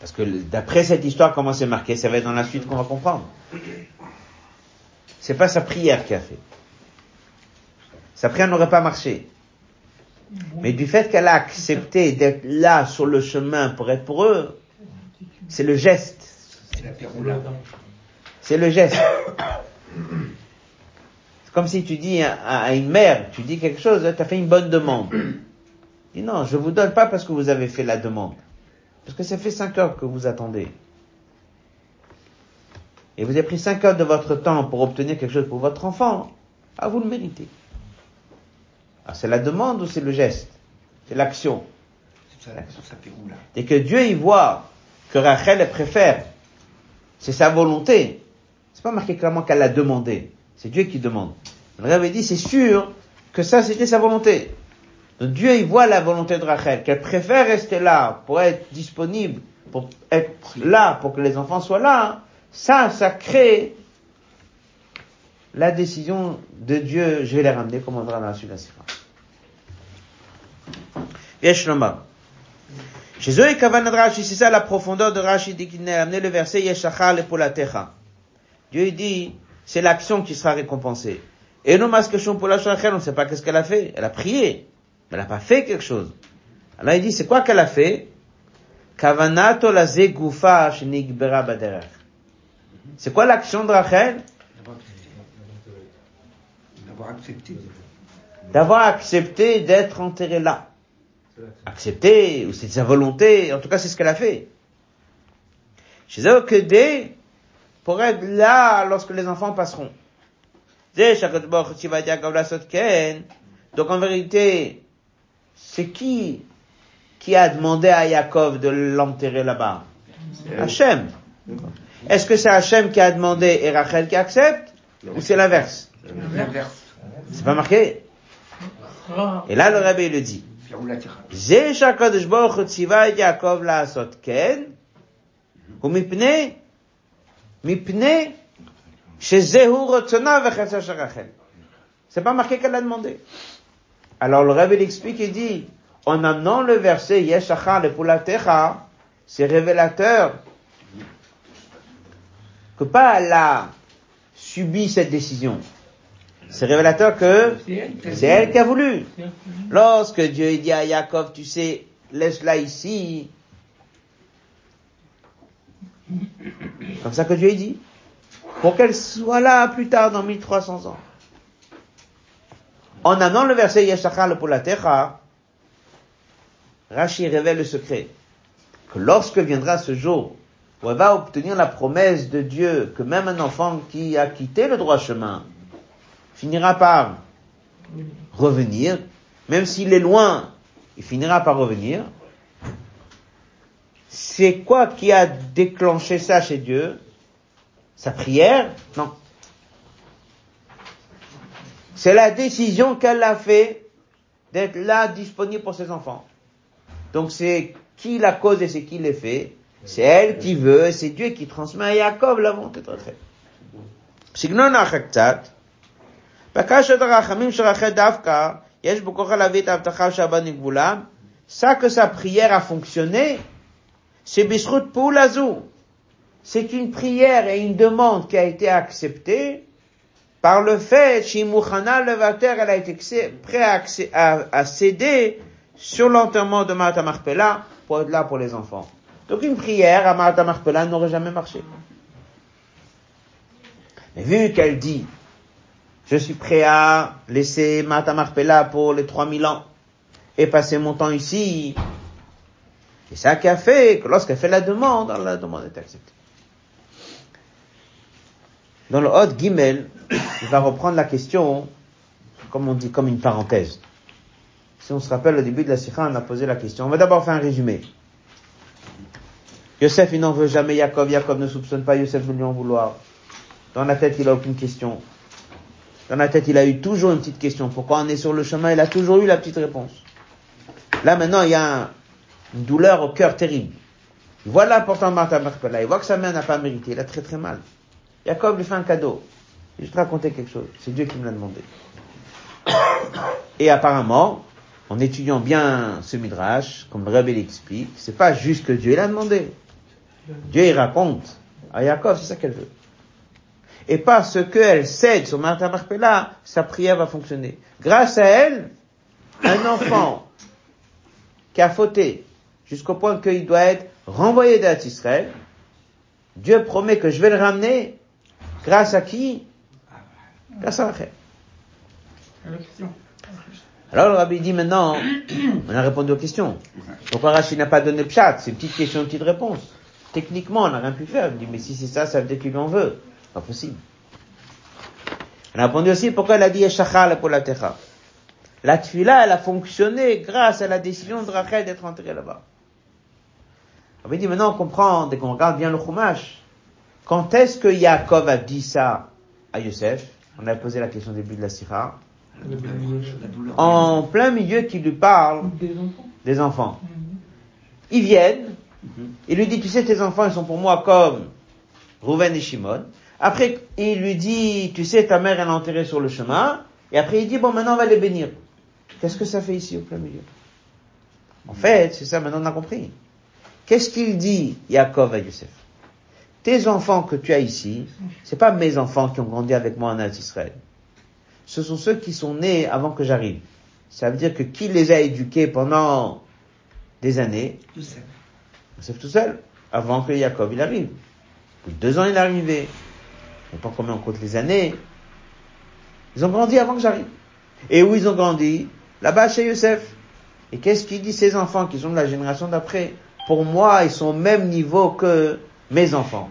Speaker 1: Parce que d'après cette histoire, comment c'est marqué, ça va être dans la suite qu'on va comprendre. C'est pas sa prière qui a fait. Sa prière n'aurait pas marché. Mais du fait qu'elle a accepté d'être là sur le chemin pour être pour eux, c'est le geste. C'est le geste. C'est comme si tu dis à, une mère, tu dis quelque chose, tu as fait une bonne demande. Dis non, je vous donne pas parce que vous avez fait la demande. Parce que ça fait cinq heures que vous attendez. Et vous avez pris cinq heures de votre temps pour obtenir quelque chose pour votre enfant. Ah, vous le méritez. Ah, c'est la demande ou c'est le geste? C'est l'action. Dès que Dieu y voit que Rachel préfère, c'est sa volonté. C'est pas marqué clairement qu'elle l'a demandé. C'est Dieu qui demande. Le avait dit, c'est sûr que ça, c'était sa volonté. Donc Dieu y voit la volonté de Rachel, qu'elle préfère rester là pour être disponible, pour être là, pour que les enfants soient là. Ça, ça crée la décision de Dieu. Je vais les ramener, comme on verra dans la suite de la Sikha. Yesh Chez eux, Kavanad Rashi, c'est ça la profondeur de Rashi dit qu'il n'a amené le verset Yeshachal Polatecha. Dieu dit, c'est l'action qui sera récompensée. Et nous, Maskeshon Polachachel, on ne sait pas qu'est-ce qu'elle a fait. Elle a prié, mais elle n'a pas fait quelque chose. Alors il dit, c'est quoi qu'elle a fait? Kavanato la Zegufa Shenigbera Baderech. C'est quoi l'action de Rachel?
Speaker 3: D'avoir accepté.
Speaker 1: D'avoir accepté d'être enterré là. Accepté, ou c'est de sa volonté, en tout cas c'est ce qu'elle a fait. Chez des, pour être là lorsque les enfants passeront. Donc en vérité, c'est qui qui a demandé à Yaakov de l'enterrer là-bas? Hachem. Est-ce que c'est Hachem qui a demandé et Rachel qui accepte. Ou c'est l'inverse C'est pas marqué. Ah. Et là, le rabbi le dit. C'est pas marqué qu'elle a demandé. Alors le Rabbi l'explique et dit, en amenant le verset Yeshachar le Pulatecha, c'est révélateur que pas elle a subi cette décision. C'est révélateur que
Speaker 5: C'est elle qui a
Speaker 1: voulu. Lorsque Dieu dit à Yaakov, tu sais, laisse-la ici. Comme ça que Dieu dit. Pour qu'elle soit là plus tard dans 1300 ans. En amenant le verset Yeshachar pour la terre, Rashi révèle le secret. Que lorsque viendra ce jour où elle va obtenir la promesse de Dieu que même un enfant qui a quitté le droit chemin finira par revenir, même s'il est loin, il finira par revenir. C'est quoi qui a déclenché ça chez Dieu? Sa prière? Non. C'est la décision qu'elle a fait d'être là disponible pour ses enfants. Donc c'est qui la cause et c'est qui l'effet C'est elle qui veut, c'est Dieu qui transmet à Jacob la volonté de retrait. סגנון האחר קצת, בקשת הרחמים של רחל דווקא, יש בו כוח להביא את ההבטחה שהבת נגבולה, ça que sa prière a fonctionné, c'est בזכות פעולה זו. C'est une prière et une demande qui a été acceptée par le fait, Shimouchana Levater, elle a été accé- prêt à, accé- à- à céder sur l'enterrement de Martha Marpella pour être là pour les enfants. Donc une prière à Martha Marpella n'aurait jamais marché. Mais vu qu'elle dit, je suis prêt à laisser Martha Marpella pour les 3000 ans et passer mon temps ici, c'est ça qui a fait que lorsqu'elle fait la demande, la demande est acceptée. Dans le Hot Gimel, il va reprendre la question, comme on dit, comme une parenthèse. Si on se rappelle au début de la Sikha, on a posé la question. On va d'abord faire un résumé. Yosef, il n'en veut jamais Jacob. Jacob ne soupçonne pas Yosef de lui en vouloir. Dans la tête, il a aucune question. Dans la tête, il a eu toujours une petite question. Pourquoi on est sur le chemin? Il a toujours eu la petite réponse. Là, maintenant, il y a un- une douleur au cœur terrible. Il voit l'important de Martha Marpella. Il voit que sa mère n'a pas mérité. Il a très très mal. Jacob lui fait un cadeau. Je vais te raconter quelque chose. C'est Dieu qui me l'a demandé. Et apparemment, en étudiant bien ce midrash, comme le Rebbe l'explique, c'est pas juste que Dieu l'a demandé. Dieu il raconte à Jacob, c'est ça qu'elle veut. Et parce qu'elle cède sur Martha Marpella, sa prière va fonctionner. Grâce à elle, un enfant qui a fauté jusqu'au point qu'il doit être renvoyé d'At Israël, Dieu promet que je vais le ramener grâce à qui? Grâce à Rachel. Alors le rabbi dit maintenant, on a répondu aux questions. Pourquoi Rachid n'a pas donné pshat? C'est une petite question, une petite réponse. Techniquement, on n'a rien pu faire. Il dit, mais si c'est ça, ça veut dire qu'il en veut. Pas possible. On a répondu aussi pourquoi elle a dit Eshachal pour la techa. La tfila, elle a fonctionné grâce à la décision de Rachel d'être enterrée là-bas. On dit maintenant on comprend, dès qu'on regarde bien le chumash, quand est-ce que Yaakov a dit ça à Yosef? On a posé la question au début de la sira. En plein milieu qui lui parle
Speaker 5: Des enfants.
Speaker 1: des enfants. Ils viennent, il lui dit, tu sais, tes enfants, ils sont pour moi comme Rouven et Shimon. Après, il lui dit, tu sais, ta mère, elle est enterrée sur le chemin. Et après, il dit, bon, maintenant, on va les bénir. Qu'est-ce que ça fait ici, au plein milieu? En fait, c'est ça, maintenant, on a compris. Qu'est-ce qu'il dit, Yaakov à Yosef? Tes enfants que tu as ici, c'est pas mes enfants qui ont grandi avec moi en Israël. Ce sont ceux qui sont nés avant que j'arrive. Ça veut dire que qui les a éduqués pendant des années? Yosef tout seul, avant que Jacob il arrive. deux ans il est arrivé. Je sais pas combien on compte les années. Ils ont grandi avant que j'arrive. Et où ils ont grandi? Là-bas chez Youssef. Et qu'est-ce qu'il dit ces enfants qui sont de la génération d'après? Pour moi, ils sont au même niveau que mes enfants.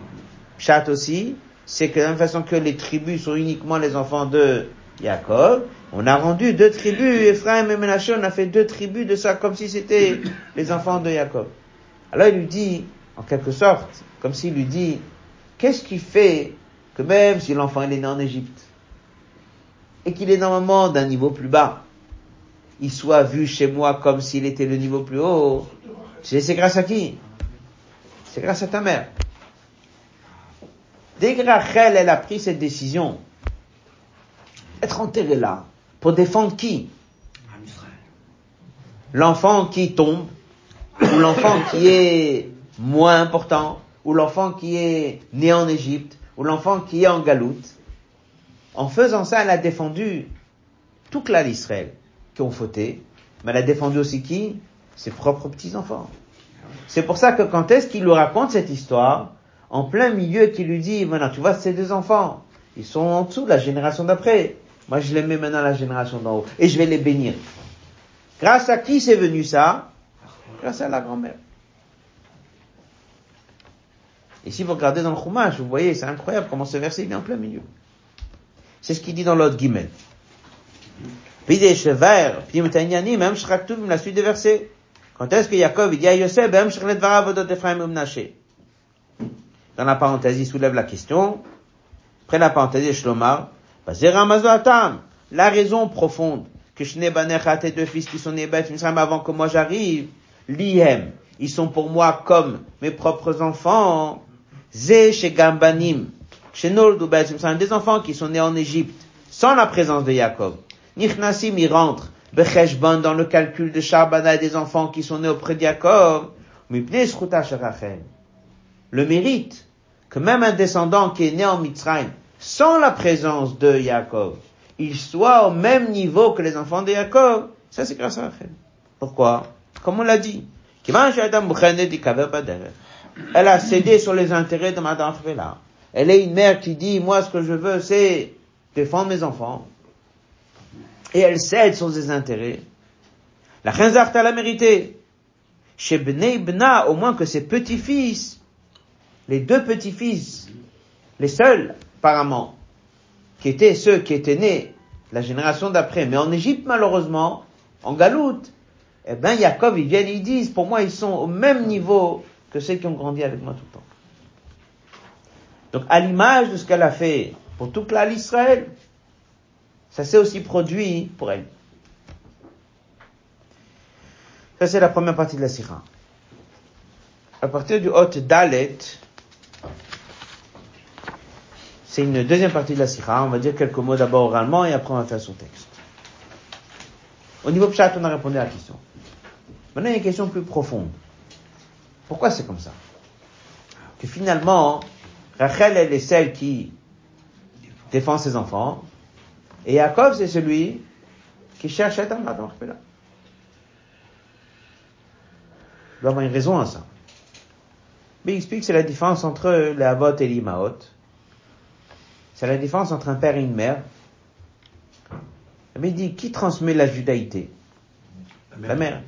Speaker 1: Chat aussi, c'est que de la même façon que les tribus sont uniquement les enfants de Jacob, on a rendu deux tribus, Ephraim et Ménaché, on a fait deux tribus de ça comme si c'était les enfants de Jacob. Alors il lui dit, en quelque sorte, comme s'il lui dit, qu'est-ce qui fait que même si l'enfant est né en Égypte, et qu'il est normalement d'un niveau plus bas, il soit vu chez moi comme s'il était le niveau plus haut, c'est grâce à qui? C'est grâce à ta mère. Dès que Rachel, elle a pris cette décision, être enterré là, pour défendre qui? L'enfant qui tombe, ou l'enfant qui est moins important, ou l'enfant qui est né en Égypte, ou l'enfant qui est en Galoute. En faisant ça, elle a défendu tout clan d'Israël qui ont fauté, mais elle a défendu aussi qui? Ses propres petits-enfants. C'est pour ça que quand est-ce qu'il lui raconte cette histoire, en plein milieu, qu'il lui dit, maintenant, tu vois, ces deux enfants, ils sont en dessous de la génération d'après. Moi, je les mets maintenant à la génération d'en haut, et je vais les bénir. Grâce à qui c'est venu ça? Grâce à la grand-mère. Et si vous regardez dans le Chumash, vous voyez, c'est incroyable comment ce verset est en plein milieu. C'est ce qu'il dit dans l'autre guillemets. Puis des chevers, puis même la suite des versets. Quand est-ce que Jacob il dit à Yosef, Dans la parenthèse, il soulève la question. Après la parenthèse, Shlomar, la raison profonde que Shnebanecha, tes deux fils qui sont nés bêtes, avant que moi j'arrive, lihem, ils sont pour moi comme mes propres enfants, Zé chez Gambanim, chez sont des enfants qui sont nés en Égypte, sans la présence de Jacob. Nichnasim, ils rentrent, Becheshban, dans le calcul de Sharbana des enfants qui sont nés auprès de Jacob, le mérite que même un descendant qui est né en Mitzrayim, sans la présence de Jacob, il soit au même niveau que les enfants de Jacob, ça c'est grâce à Rachel. Pourquoi? Comme on l'a dit. Elle a cédé sur les intérêts de Madame Frela. Elle est une mère qui dit, moi ce que je veux c'est défendre mes enfants. Et elle cède sur ses intérêts. La Khenzart l'a mérité. Chez Bnei Bna, au moins que ses petits-fils, les deux petits-fils, les seuls, apparemment, qui étaient ceux qui étaient nés la génération d'après, mais en Égypte, malheureusement, en Galoute, eh ben, Jacob, ils viennent, ils disent, pour moi, ils sont au même niveau que ceux qui ont grandi avec moi tout le temps. Donc, à l'image de ce qu'elle a fait pour toute l'Israël, ça s'est aussi produit pour elle. Ça, c'est la première partie de la Sira. À partir du Hot Dalet, c'est une deuxième partie de la Sira. On va dire quelques mots d'abord oralement et après on va faire son texte. Au niveau Pshat, on a répondu à la question. Maintenant, il y a une question plus profonde. Pourquoi c'est comme ça? Que finalement, Rachel, elle est celle qui défend ses enfants, et Yaakov, c'est celui qui cherche à être un dans Il doit avoir une raison à ça. Mais il explique que c'est la différence entre les Avot et l'Imaot. C'est la différence entre un père et une mère. Mais il dit, qui transmet la judaïté? La mère.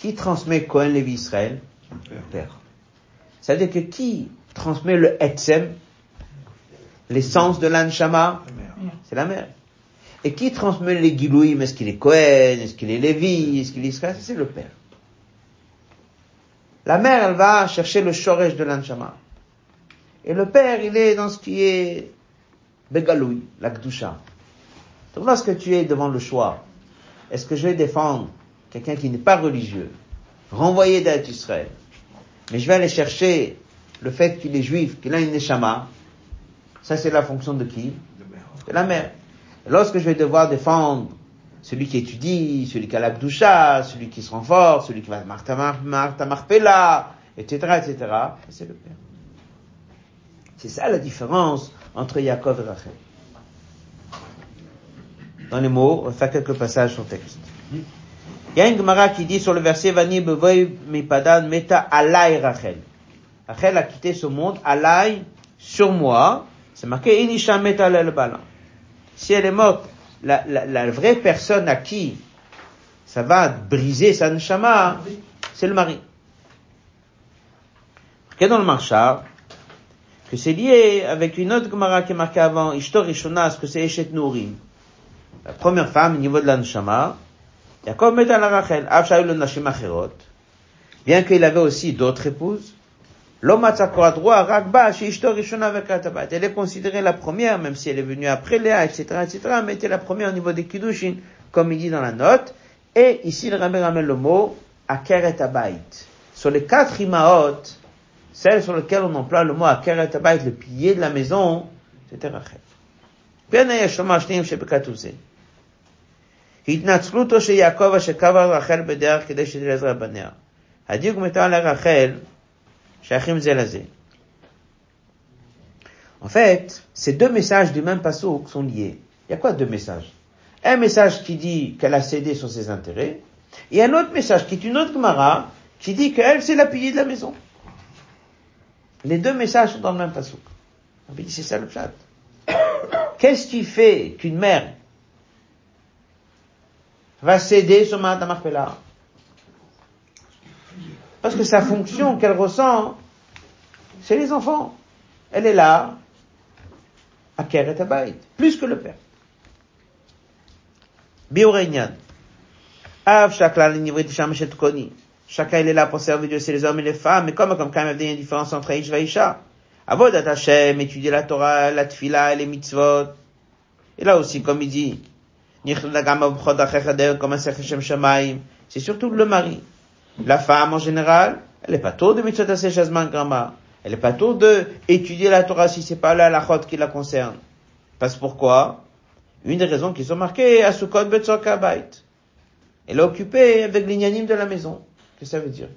Speaker 1: Qui transmet Cohen Lévi Israël? Le père. C'est-à-dire que qui transmet le Etzem, l'essence de l'Anshama? C'est la mère. Et qui transmet les Gilouim Est-ce qu'il est Cohen Est-ce qu'il est Lévi Est-ce qu'il est Israël? C'est le père. La mère, elle va chercher le shoresh de l'Anshama. Et le père, il est dans ce qui est Begaloui, la Gdusha. Donc lorsque tu es devant le choix, est-ce que je vais défendre quelqu'un qui n'est pas religieux, renvoyé d'être Israël, mais je vais aller chercher le fait qu'il est juif, qu'il a une neshama. Ça, c'est la fonction de qui? De la mère. lorsque je vais devoir défendre celui qui étudie, celui qui a la gdusha, celui qui se renforce, celui qui va Martha Marpella, etc., etc., c'est le père. C'est ça la différence entre Yaakov et Rachel. Dans les mots, on va faire quelques passages sur le texte. Il y a une Gemara qui dit sur le verset Vani bevoy mipadan meta alay Rachel. Rachel a quitté ce monde, alay, sur moi, c'est marqué Inisha Metal el Bala. Si elle est morte, la, la, la vraie personne à qui ça va briser sa neshama, c'est le mari. Marqué dans le marchar, que c'est lié avec une autre Gemara qui est marquée avant, Ishtor Rishona, ce que c'est Eshet Nourim. La première femme, au niveau de la neshama, Yaakov met à la Rachel, Av Shaul le Nashim Acherot, bien qu'il avait aussi d'autres épouses, L'homme a droit, Ragba, chez Ishtor Rishona avec Atabat. Elle est considérée la première, même si elle est venue après Léa, etc., etc., mais était la première au niveau des Kiddushin, comme il dit dans la note. Et ici, le Rabbi ramène le mot, Akeret Abayit. Sur les quatre imaot, celle sur laquelle on emploie le mot Akeret Abayit, le pilier de la maison, c'était Rachel. התנצלותו של יעקב אשר קבר רחל בדרך כדי שתלעזר בניה. הדיוק מתואר לרחל שייכים זה לזה. En fait, ces deux messages du même passouk sont liés. Il y a quoi deux messages Un message qui dit qu'elle a cédé sur ses intérêts, et un autre message qui est une autre Gemara, qui dit qu'elle, c'est la pilier de la maison. Les deux messages sont dans le même passouk. On dit, c'est ça le chat. Qu'est-ce qui fait qu'une mère va céder sur Mahat Marpella Parce que sa fonction qu'elle ressent, c'est les enfants. Elle est là, à Keret Abayit, plus que le père. Bioreignan. Av Shakla Koni. Chacun il est là pour servir Dieu, c'est les hommes et les femmes, mais comme, comme quand même il y a une différence entre Ish et Isha. Avodat Hashem, étudier la Torah, la Tfila les mitzvot. Et là aussi, comme il dit, c'est surtout le mari. La femme, en général, elle n'est pas tôt de mitzvot à grama. Elle n'est pas tôt de étudier la Torah si c'est pas la halachot qui la concerne. Parce pourquoi? Une des raisons qui sont marquées à Sukkot Betzor Kabait. Elle est occupée avec l'ignanim de la maison. Qu'est-ce que ça veut dire?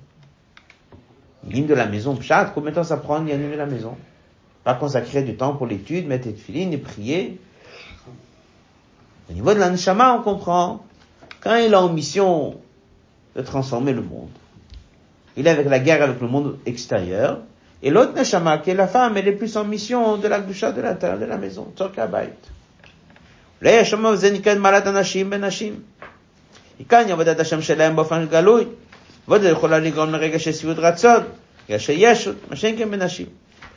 Speaker 1: L'hymne de la maison, pshat, combien de temps ça prend l'hymne de la maison? Pas consacrer du temps pour l'étude, mettre des filines et prier. Au niveau de l'anshama, on comprend. Quand il est en mission de transformer le monde, il est avec la guerre avec le monde extérieur, et l'autre neshama, qui est la femme, elle est plus en mission de la gdusha de l'intérieur de la maison, tzorkabait. אולי השם הזה נקרא מעלת אנשים בנשים. מכאן עבודת השם שלהם באופן גלוי, עבודה יכולה לגרום לרגע של שביעות רצון, בגלל שישות, מה שאין כן בנשים.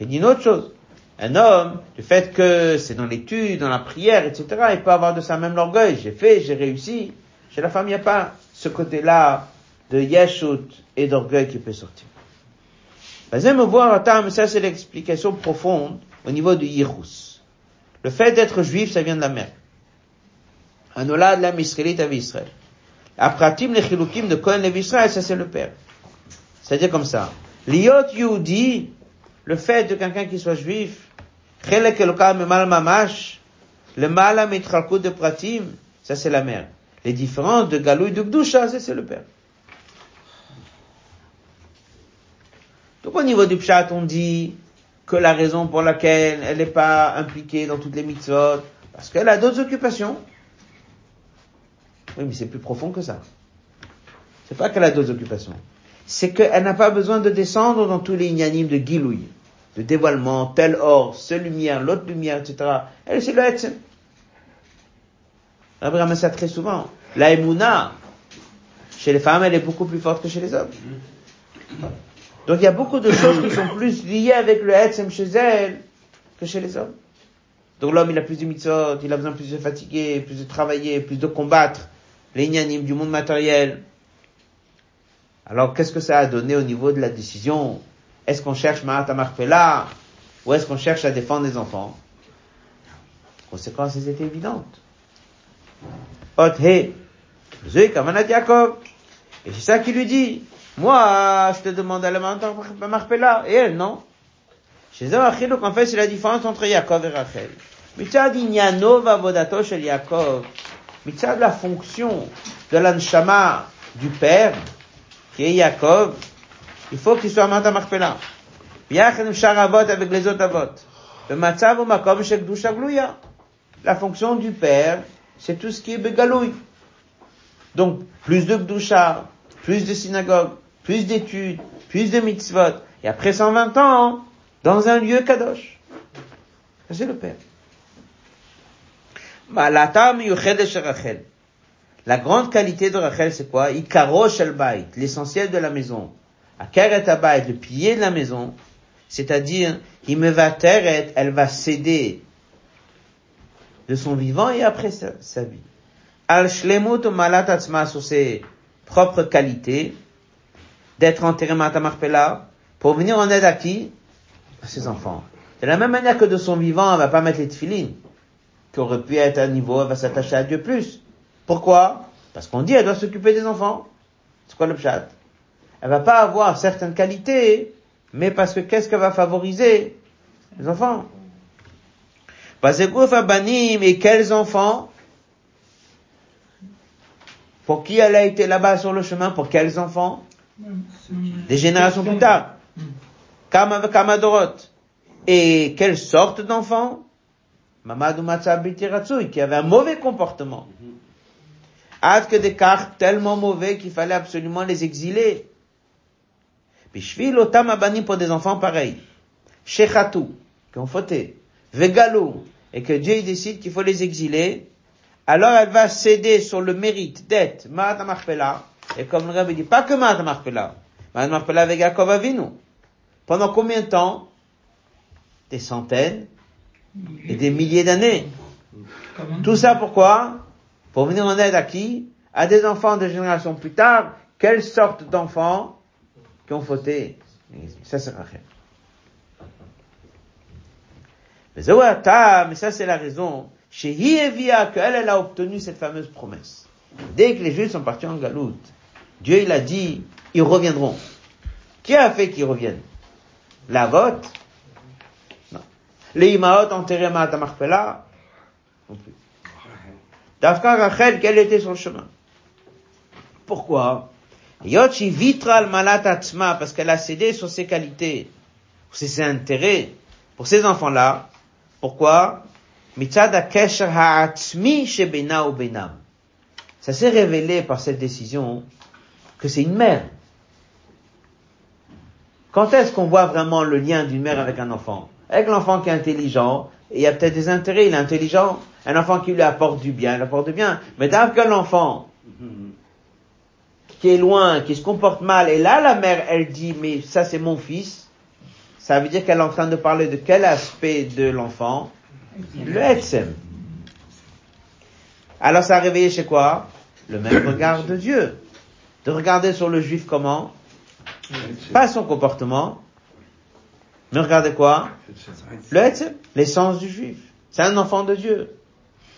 Speaker 1: Et d'une autre chose, un homme, du fait que c'est dans l'étude, dans la prière, etc., il peut avoir de ça même l'orgueil. J'ai fait, j'ai réussi. Chez la femme, il n'y a pas ce côté-là de yeshut et d'orgueil qui peut sortir. Vas-y me voir, mais ça c'est l'explication profonde au niveau du yirus. Le fait d'être juif, ça vient de la mère. Anola de la israélite à Israël. Apratim les chilukim de Kohen Levi Israël, ça c'est le père. C'est-à-dire comme ça. Liot Yehudi, le fait de quelqu'un qui soit juif, Mal Mamash, le Mala Mitralkut de Pratim, ça c'est la mère. Les différences de Galou et de Gdusha, ça c'est le père. Donc au niveau du Pshat, on dit que la raison pour laquelle elle n'est pas impliquée dans toutes les mitzvot, parce qu'elle a d'autres occupations. Oui, mais c'est plus profond que ça. C'est pas qu'elle a d'autres occupations. C'est qu'elle n'a pas besoin de descendre dans tous les ignanimes de Gilouï, de dévoilement, tel or, cette lumière, l'autre lumière, etc. Elle, c'est le Etzem. Rabbi ramène ça très souvent. La Emouna, chez les femmes, elle est beaucoup plus forte que chez les hommes. Donc il y a beaucoup de choses qui sont plus liées avec le Etzem chez elle que chez les hommes. Donc l'homme, il a plus de mitzvot, il a besoin plus de fatiguer, plus de travailler, plus de combattre les du monde matériel. Alors qu'est-ce que ça a donné au niveau de la décision? Est-ce qu'on cherche Mahat Marpella ou est-ce qu'on cherche à défendre les enfants? Les conséquences étaient évidentes. Ot he, Yaakov. Et c'est ça qui lui dit. Moi, je te demande à la Marpella, et elle, non. Chez donc en fait, c'est la différence entre Yaakov et Rachel. Mitzad inyano vavodato shel Yaakov. Mitzad la fonction de l'anshama du père, qui est Yaakov, il faut qu'il soit Mata Marpella. Yachem Sharavot avec les autres avot. Le Matzav ou Makom Shekdusha Gluya. La fonction du père, c'est tout ce qui est Begaloui. Donc, plus de Gdusha, plus de synagogues, plus d'études, plus de mitzvot. Et après 120 ans, dans un lieu kadosh. C'est le père. La grande qualité de Rachel, c'est quoi? Ikaro shel bait, l'essentiel de la maison. Akeret abayit, le pilier de la maison. C'est-à-dire, il me va teret, elle va céder de son vivant et après sa, sa vie. Al shlemut malat atzma sur ses propres qualités, d'être enterré matamarpela, pour venir en aide à qui? À ses enfants. De la même manière que de son vivant, elle va pas mettre les tefilines, qui aurait pu être à un niveau, elle va s'attacher à Dieu plus. Pourquoi? Parce qu'on dit, elle doit s'occuper des enfants. C'est quoi le pshat? Elle va pas avoir certaines qualités, mais parce que qu'est-ce qu'elle va favoriser? Les enfants? Bazegouf banim et quels enfants? Pour qui elle a été là-bas sur le chemin? Pour quels enfants? Des générations plus tard. Kama Kamadorot. Et quelle sorte d'enfant? Mamadou qui avait un mauvais comportement. Ad que des cartes tellement mauvais qu'il fallait absolument les exiler. Bishvil otam abanim pour des enfants pareils. Shechatou, qui ont fauté. Vegalou, et que Dieu décide qu'il faut les exiler. Alors elle va céder sur le mérite d'être Mahat Marpella. Et comme le Rabbi dit, pas que Mahat Marpella. Mahat Marpella avec Yaakov Avinu. Pendant combien de temps? Des centaines et des milliers d'années. Tout ça pourquoi? Pour venir en aide à qui? À des enfants de génération plus tard. Quelle sorte d'enfants? Qui ont fauté? Ça c'est Rachel. Mais ça c'est la raison. Chez Hievia, qu'elle, elle a obtenu cette fameuse promesse. Dès que les Juifs sont partis en galoute, Dieu il a dit, ils reviendront. Qui a fait qu'ils reviennent? La vote? Non. Les Imaot enterrés à? Non plus. Dafka Rachel, quel était son chemin? Pourquoi? Yochi vitral malatatsma, parce qu'elle a cédé sur ses qualités, sur ses intérêts, pour ces enfants-là. Pourquoi? Ça s'est révélé par cette décision que c'est une mère. Quand est-ce qu'on voit vraiment le lien d'une mère avec un enfant? Avec l'enfant qui est intelligent, il y a peut-être des intérêts, il est intelligent, un enfant qui lui apporte du bien, il apporte du bien. Mais d'un qu'un enfant qui est loin, qui se comporte mal, et là la mère, elle dit, mais ça c'est mon fils, ça veut dire qu'elle est en train de parler de quel aspect de l'enfant? Le Etzem. Alors ça a réveillé chez quoi? Le même regard de Dieu. De regarder sur le juif comment? Pas son comportement, mais regardez quoi? Le Etzem, l'essence du juif. C'est un enfant de Dieu.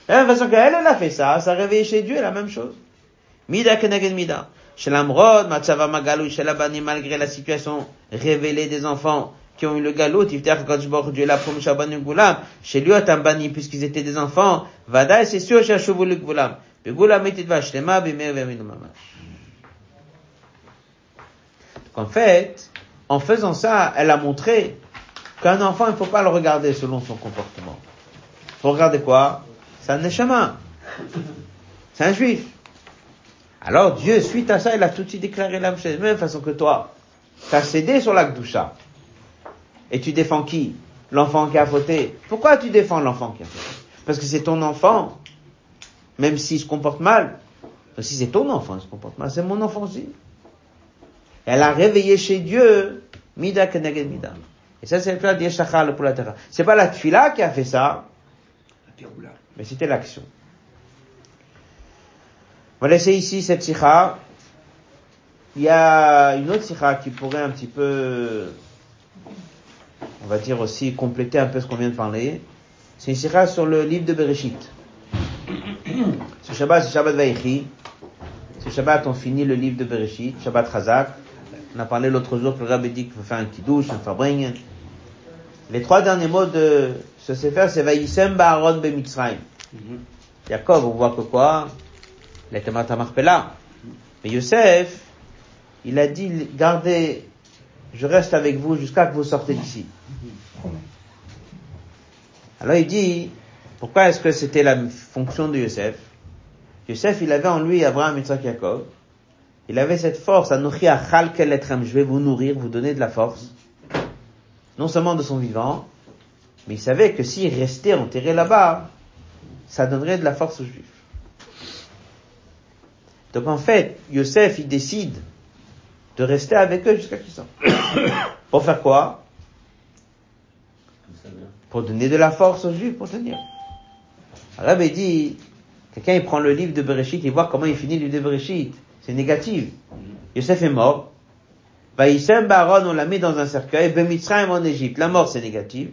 Speaker 1: De la façon qu'elle, elle a fait ça, ça a réveillé chez Dieu la même chose. Mida keneged mida. Chez l'Amrod, Matzava Magalou, chez l'Abani, malgré la situation révélée des enfants qui ont eu le galop, Tifter Kodsbor, Dieu l'a promis Shabanu Goulam, chez lui, Atambani, puisqu'ils étaient des enfants, Vada, c'est sûr, chez Ashuvulu Goulam. Begoulam etit vashlema, bimer veminu mamash. Donc en fait, en faisant ça, elle a montré qu'un enfant, il ne faut pas le regarder selon son comportement. Faut regarder quoi? C'est un neshama. C'est un juif. Alors Dieu, suite à ça, il a tout de suite déclaré la même façon que toi. Tu as cédé sur la Gdusha. Et tu défends qui? L'enfant qui a fauté. Pourquoi tu défends l'enfant qui a fauté? Parce que c'est ton enfant. Même s'il se comporte mal. Si c'est ton enfant, il se comporte mal, c'est mon enfant aussi. Elle a réveillé chez Dieu, Mida Keneged Mida. Et ça, c'est le plat d'Yeshachar pour la terre. C'est pas la tfila qui a fait ça, mais c'était l'action. On va laisser ici cette sikha. Il y a une autre sikha qui pourrait un petit peu, on va dire aussi, compléter un peu ce qu'on vient de parler. C'est une sikha sur le livre de Bereshit. Ce Shabbat, c'est Shabbat Vaïchi. Ce Shabbat, on finit le livre de Bereshit, Shabbat Chazak. On a parlé l'autre jour que le rabbi dit qu'il faut faire un kiddush, un fabring. Les trois derniers mots de ce sefer, c'est Vaïsem Ba'aron Bemitzrayim. Jacob, on voit que quoi? Était Marpella. Mais Yosef, il a dit, gardez, je reste avec vous jusqu'à que vous sortez d'ici. Alors il dit, pourquoi est-ce que c'était la fonction de Yosef? Yosef, il avait en lui Abraham, Yitzhak, Jacob. Il avait cette force, Anochi Achal Keletrem, je vais vous nourrir, vous donner de la force. Non seulement de son vivant, Mais il savait que s'il restait enterré là-bas, ça donnerait de la force aux Juifs. Donc en fait, Yosef, il décide de rester avec eux jusqu'à qu'ils sortent. Pour faire quoi? Pour donner de la force aux Juifs pour tenir. Alors il dit, quelqu'un il prend le livre de Bereshit et voit comment il finit le livre de Bereshit. C'est négatif. Yosef est mort. Vaïsem Baron, on l'a mis dans un cercueil. Bemitzrayim en Égypte. La mort c'est négatif.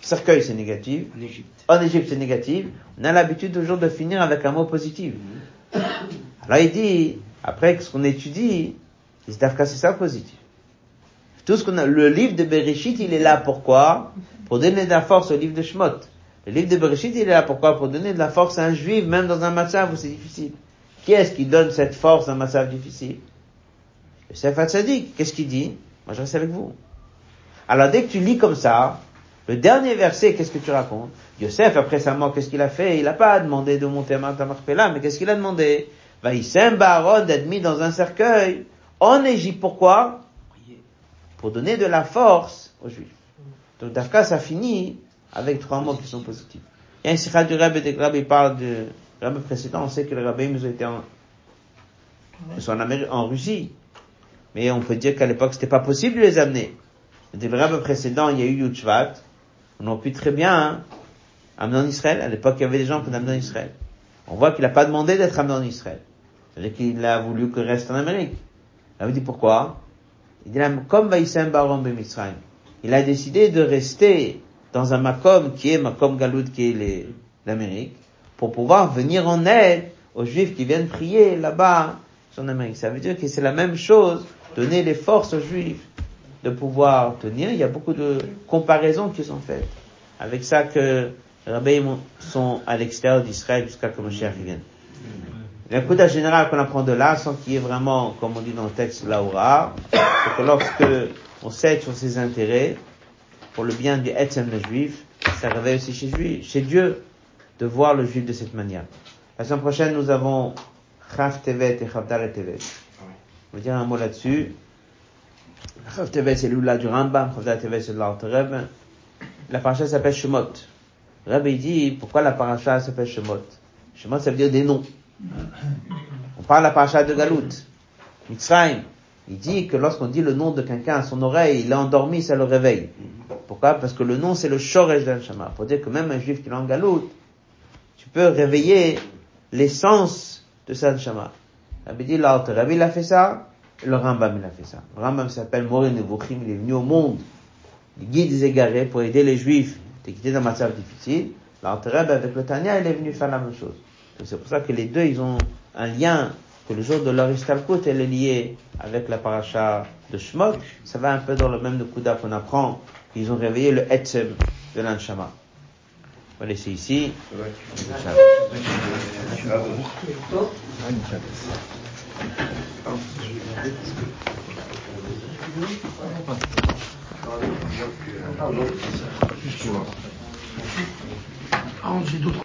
Speaker 1: Cercueil c'est négatif.
Speaker 3: En Égypte.
Speaker 1: En Égypte c'est négatif. On a l'habitude toujours de finir avec un mot positif. Alors il dit, après ce qu'on étudie, c'est ça positif. Tout ce qu'on a, le livre de Bereshit, il est là pourquoi? Pour donner de la force au livre de Shemot. Le livre de Bereshit, il est là pourquoi? Pour donner de la force à un juif, même dans un matzav où c'est difficile. Qui est-ce qui donne cette force dans un matzav difficile? Le Sefer. Qu'est-ce qu'il dit? Moi, je reste avec vous. Alors, dès que tu lis comme ça, le dernier verset, qu'est-ce que tu racontes? Yosef, après sa mort, qu'est-ce qu'il a fait? Il n'a pas demandé de monter à Marpella, mais qu'est-ce qu'il a demandé? Vaïsem Baron d'être mis dans un cercueil en Égypte. Pourquoi? Pour donner de la force aux Juifs. Donc, Dafka, ça finit avec trois mots qui sont positifs. Il y a un sikha du Rabbi, le Rabbi parle du Rabbi précédent, on sait que le Rabbi nous était en, en, Amérique, en Russie. Mais on peut dire qu'à l'époque, c'était pas possible de les amener. Dès le Rabbi précédent, il y a eu Yudshvat. On aurait pu très bien, hein, amener en Israël. À l'époque, il y avait des gens qui amener en Israël. On voit qu'il n'a pas demandé d'être amené en Israël. C'est-à-dire qu'il a voulu qu'il reste en Amérique. Il dit pourquoi? Il dit, comme Mitzrayim. Il a décidé de rester dans un Makom qui est Makom Galoud qui est l'Amérique pour pouvoir venir en aide aux Juifs qui viennent prier là-bas en Amérique. Ça veut dire que c'est la même chose, donner les forces aux Juifs de pouvoir tenir. Il y a beaucoup de comparaisons qui sont faites avec ça que rabbins sont à l'extérieur d'Israël jusqu'à que Moshiach vienne. Le coup général qu'on apprend de là, sans qu'il y ait vraiment, comme on dit dans le texte, l'aura, c'est que lorsque on cède sur ses intérêts, pour le bien du Etzem le juif, ça réveille aussi chez, Dieu de voir le juif de cette manière. La semaine prochaine, nous avons Chav Tevet et Chavdar et Tevet. On va dire un mot là-dessus. Chav Tevet, c'est l'oula du Rambam, Chavdar Tevet, c'est l'Alter La paracha s'appelle Shemot. Rabbi dit, pourquoi la paracha s'appelle Shemot? Shemot, ça veut dire des noms. On parle de la paracha de Galout. Mitzrayim. Il dit que lorsqu'on dit le nom de quelqu'un à son oreille, il est endormi, ça le réveille. Pourquoi? Parce que le nom, c'est le Shoresh d'Al-Shama. Pour dire que même un juif qui est en Galout, tu peux réveiller l'essence de sa Shama. Rabbi dit, l'autre Rabbi, il a fait ça, et le Rambam, il a fait ça. Le Rambam s'appelle Morin Nevuchim, il est venu au monde, il guide des égarés pour aider les juifs qui étaient dans un matière difficile. L'autre Rabbi, avec le Tanya, il est venu faire la même chose. C'est pour ça que les deux, ils ont un lien, que le jour de leur istalkut, elle est liée avec la paracha de Shmot. Ça va un peu dans le même de Kuda qu'on apprend, qu'ils ont réveillé le Etzem de l'Anshama. On va laisser ici.
Speaker 5: Ah, j'ai d'autres